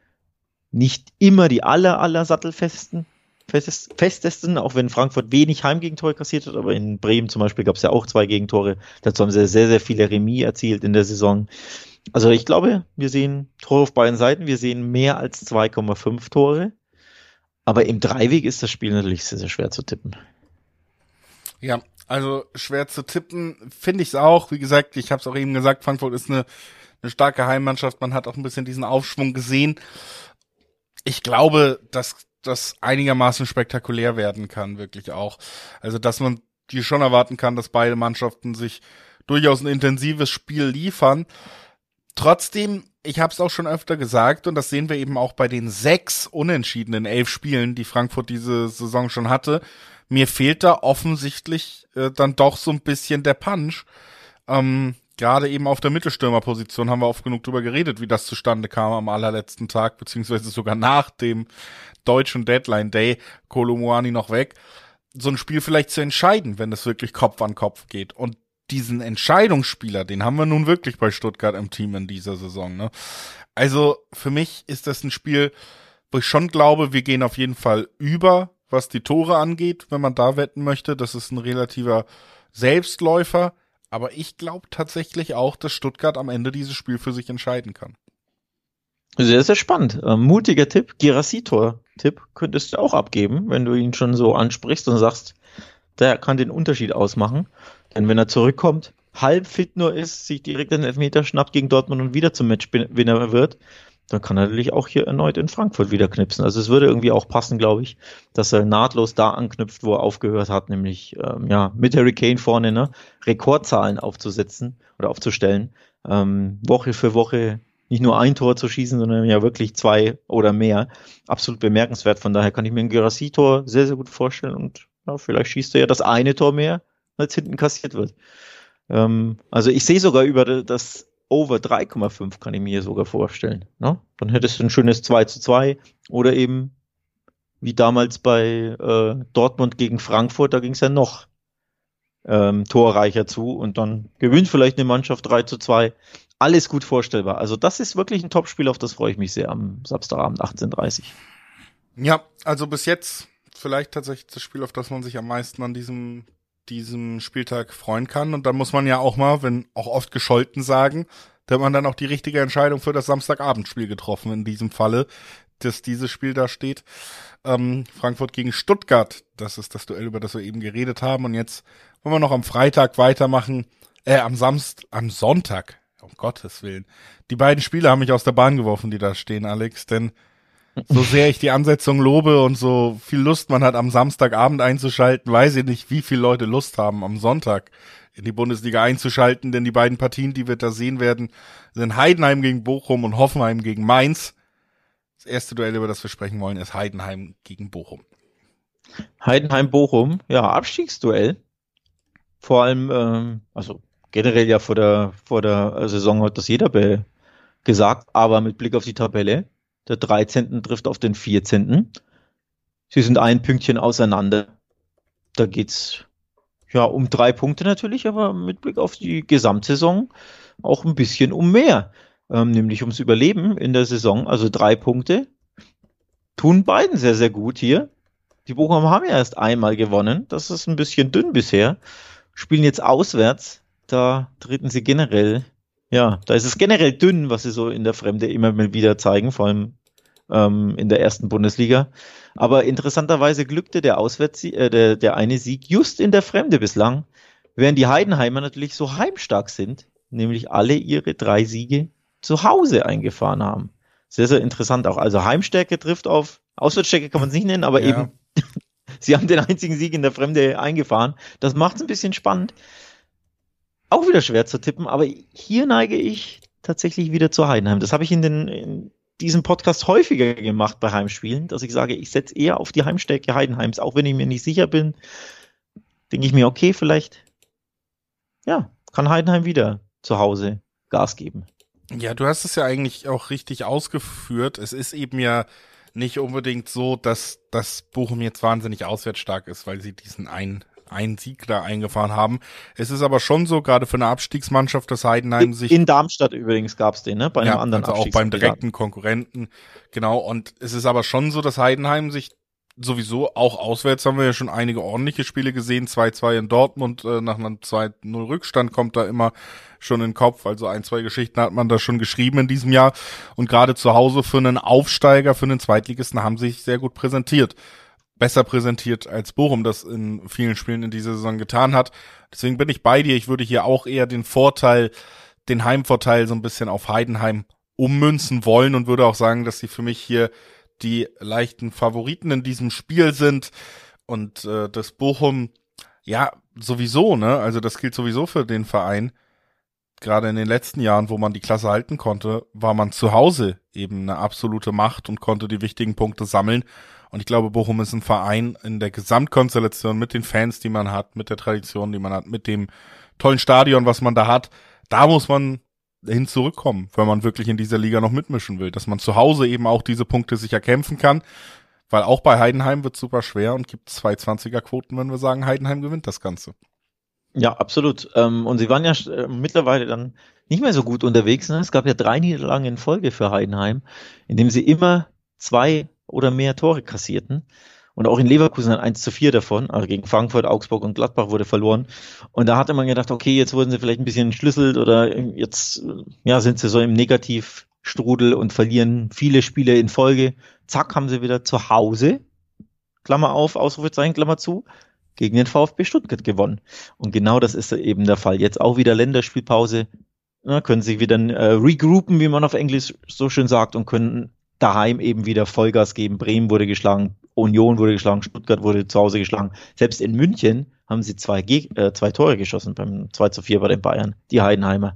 nicht immer die aller, aller sattelfesten, festesten, auch wenn Frankfurt wenig Heimgegentore kassiert hat, aber in Bremen zum Beispiel gab es ja auch zwei Gegentore. Dazu haben sie sehr, sehr viele Remis erzielt in der Saison. Also ich glaube, wir sehen Tore auf beiden Seiten, wir sehen mehr als 2,5 Tore. Aber im Dreiweg ist das Spiel natürlich sehr, sehr schwer zu tippen. Ja, also schwer zu tippen finde ich es auch. Wie gesagt, ich habe es auch eben gesagt, Frankfurt ist eine, eine starke Heimmannschaft. Man hat auch ein bisschen diesen Aufschwung gesehen. Ich glaube, dass das einigermaßen spektakulär werden kann, wirklich auch. Also, dass man die schon erwarten kann, dass beide Mannschaften sich durchaus ein intensives Spiel liefern. Trotzdem ich habe es auch schon öfter gesagt und das sehen wir eben auch bei den sechs unentschiedenen elf Spielen, die Frankfurt diese Saison schon hatte. Mir fehlt da offensichtlich äh, dann doch so ein bisschen der Punch. Ähm, Gerade eben auf der Mittelstürmerposition haben wir oft genug drüber geredet, wie das zustande kam am allerletzten Tag, beziehungsweise sogar nach dem deutschen Deadline Day, Kolomoani noch weg, so ein Spiel vielleicht zu entscheiden, wenn es wirklich Kopf an Kopf geht. Und diesen Entscheidungsspieler, den haben wir nun wirklich bei Stuttgart im Team in dieser Saison. Ne? Also für mich ist das ein Spiel, wo ich schon glaube, wir gehen auf jeden Fall über, was die Tore angeht, wenn man da wetten möchte. Das ist ein relativer Selbstläufer. Aber ich glaube tatsächlich auch, dass Stuttgart am Ende dieses Spiel für sich entscheiden kann. Sehr, sehr spannend. Ähm, mutiger Tipp, Girassi-Tor-Tipp könntest du auch abgeben, wenn du ihn schon so ansprichst und sagst, der kann den Unterschied ausmachen. Denn wenn er zurückkommt, halb fit nur ist, sich direkt den Elfmeter schnappt gegen Dortmund und wieder zum Matchwinner wird, dann kann er natürlich auch hier erneut in Frankfurt wieder knipsen. Also es würde irgendwie auch passen, glaube ich, dass er nahtlos da anknüpft, wo er aufgehört hat, nämlich ähm, ja mit Harry Kane vorne ne, Rekordzahlen aufzusetzen oder aufzustellen, ähm, Woche für Woche nicht nur ein Tor zu schießen, sondern ja wirklich zwei oder mehr. Absolut bemerkenswert. Von daher kann ich mir ein Gerassi-Tor sehr, sehr gut vorstellen und ja, vielleicht schießt er ja das eine Tor mehr, als hinten kassiert wird. Ähm, also ich sehe sogar über das Over 3,5 kann ich mir sogar vorstellen. Ne? Dann hättest du ein schönes 2 zu 2 oder eben wie damals bei äh, Dortmund gegen Frankfurt, da ging es ja noch ähm, torreicher zu und dann gewinnt vielleicht eine Mannschaft 3 zu 2. Alles gut vorstellbar. Also das ist wirklich ein Topspiel, auf das freue ich mich sehr am Samstagabend 18.30 Ja, also bis jetzt vielleicht tatsächlich das Spiel, auf das man sich am meisten an diesem diesem Spieltag freuen kann. Und dann muss man ja auch mal, wenn auch oft gescholten sagen, da hat man dann auch die richtige Entscheidung für das Samstagabendspiel getroffen in diesem Falle, dass dieses Spiel da steht. Ähm, Frankfurt gegen Stuttgart, das ist das Duell, über das wir eben geredet haben. Und jetzt wollen wir noch am Freitag weitermachen, äh, am Samstag, am Sonntag, um Gottes Willen. Die beiden Spiele haben mich aus der Bahn geworfen, die da stehen, Alex, denn so sehr ich die Ansetzung lobe und so viel Lust man hat, am Samstagabend einzuschalten, weiß ich nicht, wie viele Leute Lust haben, am Sonntag in die Bundesliga einzuschalten, denn die beiden Partien, die wir da sehen werden, sind Heidenheim gegen Bochum und Hoffenheim gegen Mainz. Das erste Duell, über das wir sprechen wollen, ist Heidenheim gegen Bochum. Heidenheim-Bochum, ja, Abstiegsduell. Vor allem, ähm, also generell ja vor der, vor der Saison hat das jeder gesagt, aber mit Blick auf die Tabelle der 13. trifft auf den 14. Sie sind ein Pünktchen auseinander. Da geht's ja um drei Punkte natürlich, aber mit Blick auf die Gesamtsaison auch ein bisschen um mehr. Ähm, nämlich ums Überleben in der Saison. Also drei Punkte. Tun beiden sehr, sehr gut hier. Die Bochum haben ja erst einmal gewonnen. Das ist ein bisschen dünn bisher. Spielen jetzt auswärts. Da treten sie generell ja, da ist es generell dünn, was sie so in der Fremde immer mal wieder zeigen, vor allem ähm, in der ersten Bundesliga. Aber interessanterweise glückte der Auswärts äh, der, der eine Sieg just in der Fremde bislang, während die Heidenheimer natürlich so heimstark sind, nämlich alle ihre drei Siege zu Hause eingefahren haben. Sehr, sehr interessant auch. Also Heimstärke trifft auf, Auswärtsstärke kann man es nicht nennen, aber ja. eben, (laughs) sie haben den einzigen Sieg in der Fremde eingefahren. Das macht es ein bisschen spannend auch wieder schwer zu tippen, aber hier neige ich tatsächlich wieder zu Heidenheim. Das habe ich in, den, in diesem Podcast häufiger gemacht bei Heimspielen, dass ich sage, ich setze eher auf die Heimstärke Heidenheims, auch wenn ich mir nicht sicher bin, denke ich mir, okay, vielleicht, ja, kann Heidenheim wieder zu Hause Gas geben. Ja, du hast es ja eigentlich auch richtig ausgeführt. Es ist eben ja nicht unbedingt so, dass das Bochum jetzt wahnsinnig auswärtsstark ist, weil sie diesen einen einen Sieg da eingefahren haben. Es ist aber schon so, gerade für eine Abstiegsmannschaft, dass Heidenheim sich. In Darmstadt übrigens gab's den, ne? Bei einem ja, anderen also auch beim direkten Konkurrenten. Genau. Und es ist aber schon so, dass Heidenheim sich sowieso auch auswärts haben wir ja schon einige ordentliche Spiele gesehen. 2-2 in Dortmund äh, nach einem 2-0 Rückstand kommt da immer schon in den Kopf. Also ein, zwei Geschichten hat man da schon geschrieben in diesem Jahr. Und gerade zu Hause für einen Aufsteiger, für einen Zweitligisten haben sich sehr gut präsentiert besser präsentiert als Bochum das in vielen Spielen in dieser Saison getan hat. Deswegen bin ich bei dir. Ich würde hier auch eher den Vorteil, den Heimvorteil so ein bisschen auf Heidenheim ummünzen wollen und würde auch sagen, dass sie für mich hier die leichten Favoriten in diesem Spiel sind und äh, das Bochum ja sowieso, ne? Also das gilt sowieso für den Verein. Gerade in den letzten Jahren, wo man die Klasse halten konnte, war man zu Hause eben eine absolute Macht und konnte die wichtigen Punkte sammeln. Und ich glaube, Bochum ist ein Verein in der Gesamtkonstellation mit den Fans, die man hat, mit der Tradition, die man hat, mit dem tollen Stadion, was man da hat. Da muss man hin zurückkommen, wenn man wirklich in dieser Liga noch mitmischen will, dass man zu Hause eben auch diese Punkte sich erkämpfen kann, weil auch bei Heidenheim wird super schwer und gibt zwei 20er Quoten, wenn wir sagen, Heidenheim gewinnt das Ganze. Ja, absolut. Ähm, und sie waren ja äh, mittlerweile dann nicht mehr so gut unterwegs. Ne? Es gab ja drei Niederlagen in Folge für Heidenheim, indem sie immer zwei oder mehr Tore kassierten. Und auch in Leverkusen ein 1 zu 4 davon, also gegen Frankfurt, Augsburg und Gladbach wurde verloren. Und da hatte man gedacht, okay, jetzt wurden sie vielleicht ein bisschen entschlüsselt oder jetzt, ja, sind sie so im Negativstrudel und verlieren viele Spiele in Folge. Zack, haben sie wieder zu Hause, Klammer auf, Ausrufezeichen, Klammer zu, gegen den VfB Stuttgart gewonnen. Und genau das ist eben der Fall. Jetzt auch wieder Länderspielpause. ne, können sich wieder äh, regroupen, wie man auf Englisch so schön sagt, und können daheim eben wieder Vollgas geben. Bremen wurde geschlagen, Union wurde geschlagen, Stuttgart wurde zu Hause geschlagen. Selbst in München haben sie zwei, Geg äh, zwei Tore geschossen beim 2 zu 4 bei den Bayern, die Heidenheimer.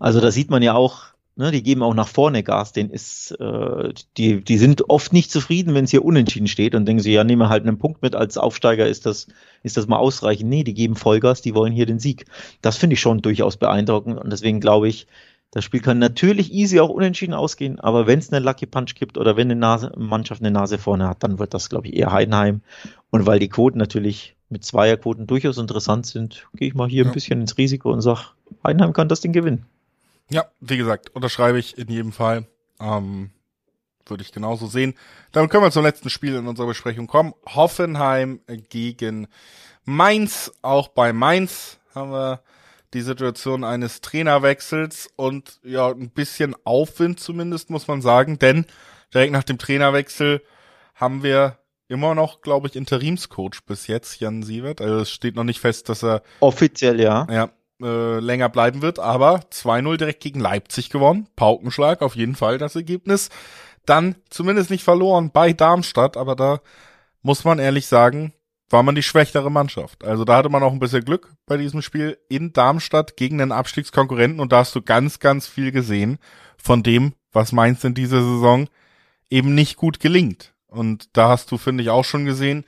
Also da sieht man ja auch, ne, die geben auch nach vorne Gas. Den ist, äh, die, die sind oft nicht zufrieden, wenn es hier unentschieden steht und denken sie, ja, nehmen wir halt einen Punkt mit. Als Aufsteiger ist das, ist das mal ausreichend. Nee, die geben Vollgas, die wollen hier den Sieg. Das finde ich schon durchaus beeindruckend und deswegen glaube ich, das Spiel kann natürlich easy auch unentschieden ausgehen, aber wenn es eine Lucky Punch gibt oder wenn eine Nase, Mannschaft eine Nase vorne hat, dann wird das, glaube ich, eher Heidenheim. Und weil die Quoten natürlich mit Zweierquoten durchaus interessant sind, gehe ich mal hier ja. ein bisschen ins Risiko und sage, Heidenheim kann das Ding gewinnen. Ja, wie gesagt, unterschreibe ich in jedem Fall. Ähm, würde ich genauso sehen. Damit können wir zum letzten Spiel in unserer Besprechung kommen. Hoffenheim gegen Mainz. Auch bei Mainz haben wir die Situation eines Trainerwechsels und ja, ein bisschen Aufwind zumindest, muss man sagen, denn direkt nach dem Trainerwechsel haben wir immer noch, glaube ich, Interimscoach bis jetzt, Jan Sievert. Also es steht noch nicht fest, dass er offiziell ja. Ja, äh, länger bleiben wird, aber 2-0 direkt gegen Leipzig gewonnen. Paukenschlag auf jeden Fall das Ergebnis. Dann zumindest nicht verloren bei Darmstadt, aber da muss man ehrlich sagen, war man die schwächere Mannschaft. Also da hatte man auch ein bisschen Glück bei diesem Spiel in Darmstadt gegen den Abstiegskonkurrenten und da hast du ganz, ganz viel gesehen von dem, was Mainz in dieser Saison eben nicht gut gelingt. Und da hast du, finde ich, auch schon gesehen,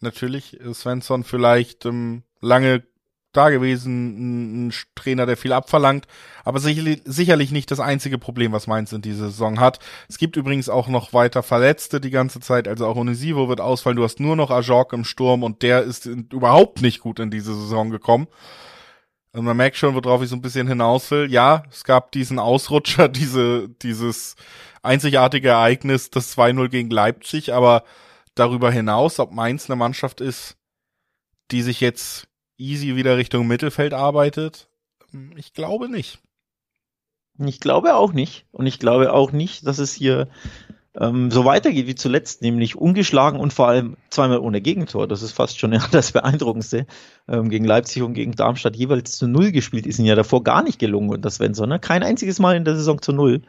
natürlich Svensson vielleicht ähm, lange da gewesen, ein, Trainer, der viel abverlangt, aber sicherlich, sicherlich nicht das einzige Problem, was Mainz in dieser Saison hat. Es gibt übrigens auch noch weiter Verletzte die ganze Zeit, also auch Onisivo wird ausfallen, du hast nur noch Ajork im Sturm und der ist überhaupt nicht gut in diese Saison gekommen. Und man merkt schon, worauf ich so ein bisschen hinaus will. Ja, es gab diesen Ausrutscher, (laughs) diese, dieses einzigartige Ereignis, das 2-0 gegen Leipzig, aber darüber hinaus, ob Mainz eine Mannschaft ist, die sich jetzt easy wieder Richtung Mittelfeld arbeitet? Ich glaube nicht. Ich glaube auch nicht. Und ich glaube auch nicht, dass es hier ähm, so weitergeht wie zuletzt, nämlich ungeschlagen und vor allem zweimal ohne Gegentor. Das ist fast schon (laughs) ja, das Beeindruckendste. Ähm, gegen Leipzig und gegen Darmstadt jeweils zu Null gespielt, ist ihnen ja davor gar nicht gelungen. Und das Svensson, ne? kein einziges Mal in der Saison zu Null.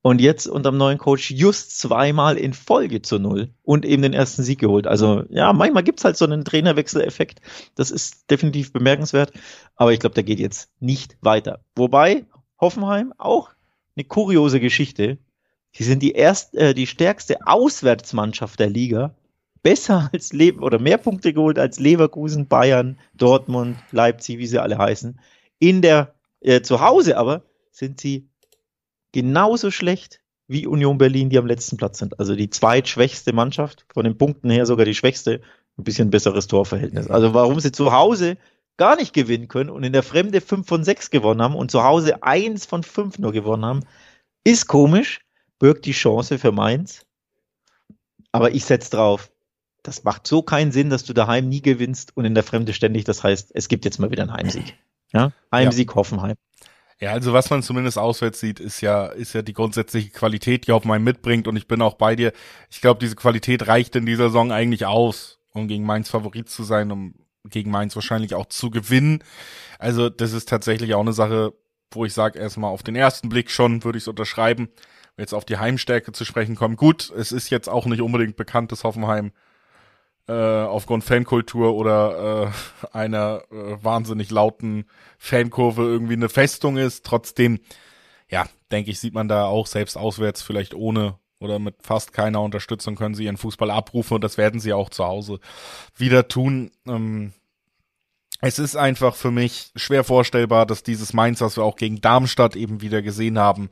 Und jetzt unter dem neuen Coach just zweimal in Folge zu null und eben den ersten Sieg geholt. Also ja, manchmal gibt's halt so einen Trainerwechseleffekt. Das ist definitiv bemerkenswert. Aber ich glaube, der geht jetzt nicht weiter. Wobei Hoffenheim auch eine kuriose Geschichte. Sie sind die erst, äh, die stärkste Auswärtsmannschaft der Liga. Besser als Le oder mehr Punkte geholt als Leverkusen, Bayern, Dortmund, Leipzig, wie sie alle heißen. In der äh, zu Hause aber sind sie genauso schlecht wie Union Berlin, die am letzten Platz sind. Also die zweitschwächste Mannschaft, von den Punkten her sogar die schwächste, ein bisschen besseres Torverhältnis. Also warum sie zu Hause gar nicht gewinnen können und in der Fremde 5 von 6 gewonnen haben und zu Hause 1 von 5 nur gewonnen haben, ist komisch, birgt die Chance für Mainz. Aber ich setze drauf. Das macht so keinen Sinn, dass du daheim nie gewinnst und in der Fremde ständig. Das heißt, es gibt jetzt mal wieder einen Heimsieg. Ja? Heimsieg ja. Hoffenheim. Ja, also was man zumindest auswärts sieht, ist ja, ist ja die grundsätzliche Qualität, die Hoffenheim mitbringt. Und ich bin auch bei dir. Ich glaube, diese Qualität reicht in dieser Saison eigentlich aus, um gegen Mainz Favorit zu sein, um gegen Mainz wahrscheinlich auch zu gewinnen. Also das ist tatsächlich auch eine Sache, wo ich sage, erstmal auf den ersten Blick schon würde ich es unterschreiben. Jetzt auf die Heimstärke zu sprechen kommen. Gut, es ist jetzt auch nicht unbedingt bekannt, dass Hoffenheim äh, aufgrund Fankultur oder äh, einer äh, wahnsinnig lauten Fankurve irgendwie eine Festung ist. Trotzdem, ja, denke ich, sieht man da auch selbst auswärts vielleicht ohne oder mit fast keiner Unterstützung können sie ihren Fußball abrufen und das werden sie auch zu Hause wieder tun. Ähm, es ist einfach für mich schwer vorstellbar, dass dieses Mainz, was wir auch gegen Darmstadt eben wieder gesehen haben,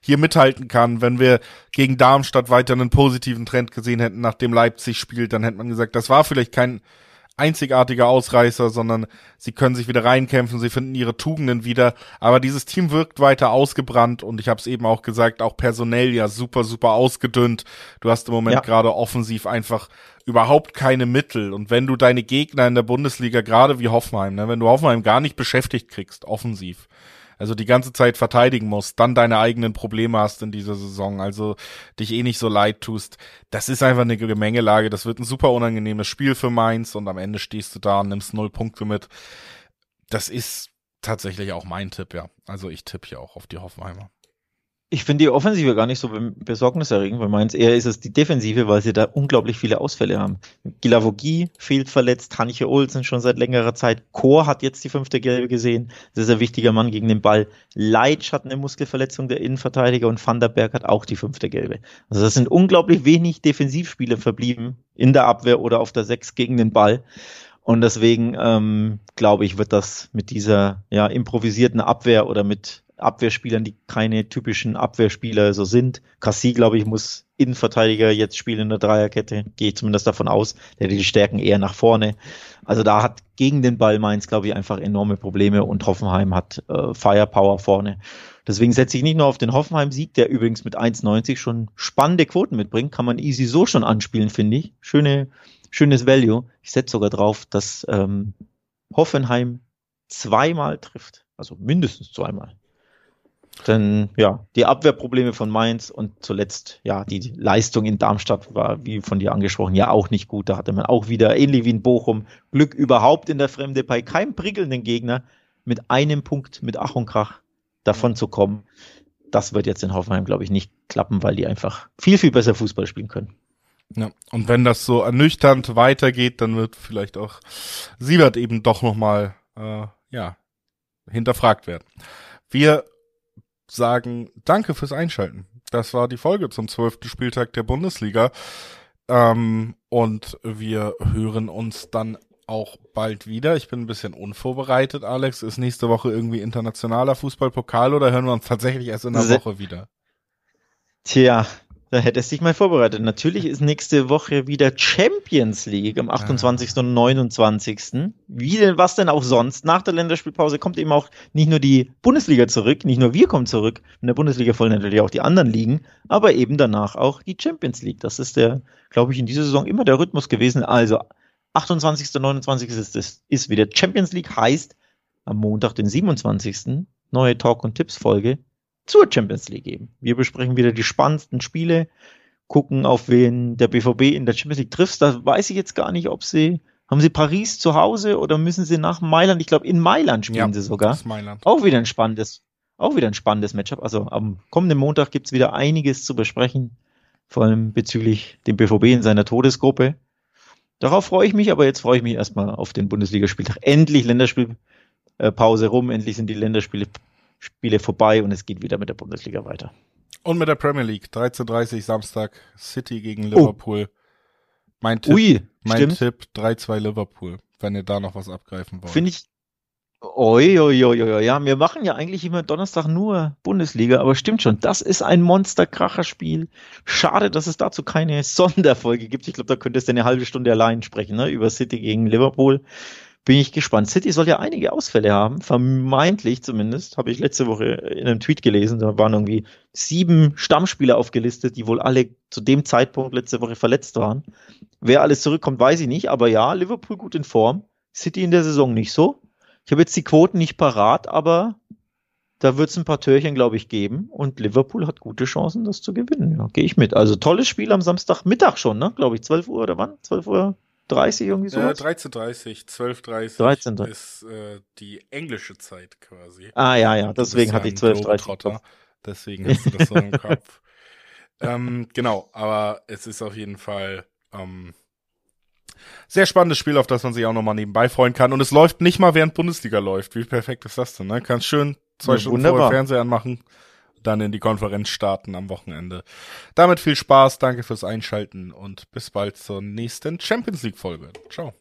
hier mithalten kann. Wenn wir gegen Darmstadt weiter einen positiven Trend gesehen hätten, nachdem Leipzig spielt, dann hätte man gesagt, das war vielleicht kein einzigartiger Ausreißer, sondern sie können sich wieder reinkämpfen, sie finden ihre Tugenden wieder. Aber dieses Team wirkt weiter ausgebrannt und ich habe es eben auch gesagt, auch personell ja super, super ausgedünnt. Du hast im Moment ja. gerade offensiv einfach überhaupt keine Mittel. Und wenn du deine Gegner in der Bundesliga, gerade wie Hoffenheim, ne, wenn du Hoffenheim gar nicht beschäftigt kriegst, offensiv, also die ganze Zeit verteidigen musst, dann deine eigenen Probleme hast in dieser Saison, also dich eh nicht so leid tust, das ist einfach eine Gemengelage. Das wird ein super unangenehmes Spiel für Mainz und am Ende stehst du da und nimmst null Punkte mit. Das ist tatsächlich auch mein Tipp, ja. Also ich tippe hier auch auf die Hoffenheimer. Ich finde die Offensive gar nicht so besorgniserregend, weil meins eher ist es die Defensive, weil sie da unglaublich viele Ausfälle haben. Gilavogi fehlt verletzt, Hanche Olsen schon seit längerer Zeit, Chor hat jetzt die fünfte Gelbe gesehen, das ist ein wichtiger Mann gegen den Ball. Leitsch hat eine Muskelverletzung der Innenverteidiger und Van der Berg hat auch die fünfte Gelbe. Also das sind unglaublich wenig Defensivspiele verblieben in der Abwehr oder auf der Sechs gegen den Ball. Und deswegen ähm, glaube ich, wird das mit dieser ja, improvisierten Abwehr oder mit Abwehrspielern, die keine typischen Abwehrspieler so sind. Cassie, glaube ich, muss Innenverteidiger jetzt spielen in der Dreierkette. Gehe ich zumindest davon aus. Der hat die Stärken eher nach vorne. Also da hat gegen den Ball Mainz, glaube ich, einfach enorme Probleme und Hoffenheim hat äh, Firepower vorne. Deswegen setze ich nicht nur auf den Hoffenheim-Sieg, der übrigens mit 1,90 schon spannende Quoten mitbringt. Kann man easy so schon anspielen, finde ich. Schöne, schönes Value. Ich setze sogar drauf, dass ähm, Hoffenheim zweimal trifft. Also mindestens zweimal. Denn ja, die Abwehrprobleme von Mainz und zuletzt ja die Leistung in Darmstadt war, wie von dir angesprochen, ja auch nicht gut. Da hatte man auch wieder, ähnlich wie in Bochum, Glück überhaupt in der Fremde bei keinem prickelnden Gegner mit einem Punkt mit Ach und Krach davon zu kommen. Das wird jetzt in Hoffenheim, glaube ich, nicht klappen, weil die einfach viel, viel besser Fußball spielen können. Ja, und wenn das so ernüchternd weitergeht, dann wird vielleicht auch Siebert eben doch nochmal, äh, ja, hinterfragt werden. Wir sagen Danke fürs Einschalten. Das war die Folge zum zwölften Spieltag der Bundesliga. Ähm, und wir hören uns dann auch bald wieder. Ich bin ein bisschen unvorbereitet, Alex. Ist nächste Woche irgendwie internationaler Fußballpokal oder hören wir uns tatsächlich erst in der Woche wieder? Tja, da hättest du dich mal vorbereitet. Natürlich ist nächste Woche wieder Champions League am 28. Ah. und 29. Wie denn, was denn auch sonst? Nach der Länderspielpause kommt eben auch nicht nur die Bundesliga zurück, nicht nur wir kommen zurück. In der Bundesliga folgen natürlich auch die anderen Ligen, aber eben danach auch die Champions League. Das ist der, glaube ich, in dieser Saison immer der Rhythmus gewesen. Also 28. und 29. ist, ist, ist wieder Champions League, heißt am Montag, den 27. neue Talk- und Tipps-Folge zur Champions League geben. Wir besprechen wieder die spannendsten Spiele, gucken, auf wen der BVB in der Champions League trifft. Da weiß ich jetzt gar nicht, ob sie, haben sie Paris zu Hause oder müssen sie nach Mailand? Ich glaube, in Mailand spielen ja, sie sogar. Das Mailand. Auch wieder ein spannendes, auch wieder ein spannendes Matchup. Also am kommenden Montag gibt's wieder einiges zu besprechen, vor allem bezüglich dem BVB in seiner Todesgruppe. Darauf freue ich mich, aber jetzt freue ich mich erstmal auf den Bundesligaspieltag. Endlich Länderspielpause rum, endlich sind die Länderspiele Spiele vorbei und es geht wieder mit der Bundesliga weiter. Und mit der Premier League. 13.30 Samstag City gegen Liverpool. Oh. Mein Tipp, Ui, mein Tipp 3-2 Liverpool, wenn ihr da noch was abgreifen wollt. Finde ich. Oi, oi, oi, oi, ja, wir machen ja eigentlich immer Donnerstag nur Bundesliga, aber stimmt schon, das ist ein Monster-Kracher-Spiel. Schade, dass es dazu keine Sonderfolge gibt. Ich glaube, da könntest du eine halbe Stunde allein sprechen, ne, über City gegen Liverpool bin ich gespannt. City soll ja einige Ausfälle haben, vermeintlich zumindest, habe ich letzte Woche in einem Tweet gelesen, da waren irgendwie sieben Stammspieler aufgelistet, die wohl alle zu dem Zeitpunkt letzte Woche verletzt waren. Wer alles zurückkommt, weiß ich nicht, aber ja, Liverpool gut in Form, City in der Saison nicht so. Ich habe jetzt die Quoten nicht parat, aber da wird es ein paar Türchen, glaube ich, geben. Und Liverpool hat gute Chancen, das zu gewinnen. Ja, gehe ich mit. Also tolles Spiel am Samstagmittag schon, ne? Glaube ich, 12 Uhr oder wann? 12 Uhr 30 irgendwie so? Äh, 13.30, 12.30 13, ist äh, die englische Zeit quasi. Ah ja, ja, deswegen hatte ich 12.30. Deswegen hast du das so im Kopf. (laughs) ähm, genau, aber es ist auf jeden Fall ähm, sehr spannendes Spiel, auf das man sich auch nochmal nebenbei freuen kann. Und es läuft nicht mal, während Bundesliga läuft. Wie perfekt ist das denn? Ne? Kannst schön zwei ja, Stunden vorher Fernseher anmachen, dann in die Konferenz starten am Wochenende. Damit viel Spaß, danke fürs Einschalten und bis bald zur nächsten Champions League Folge. Ciao.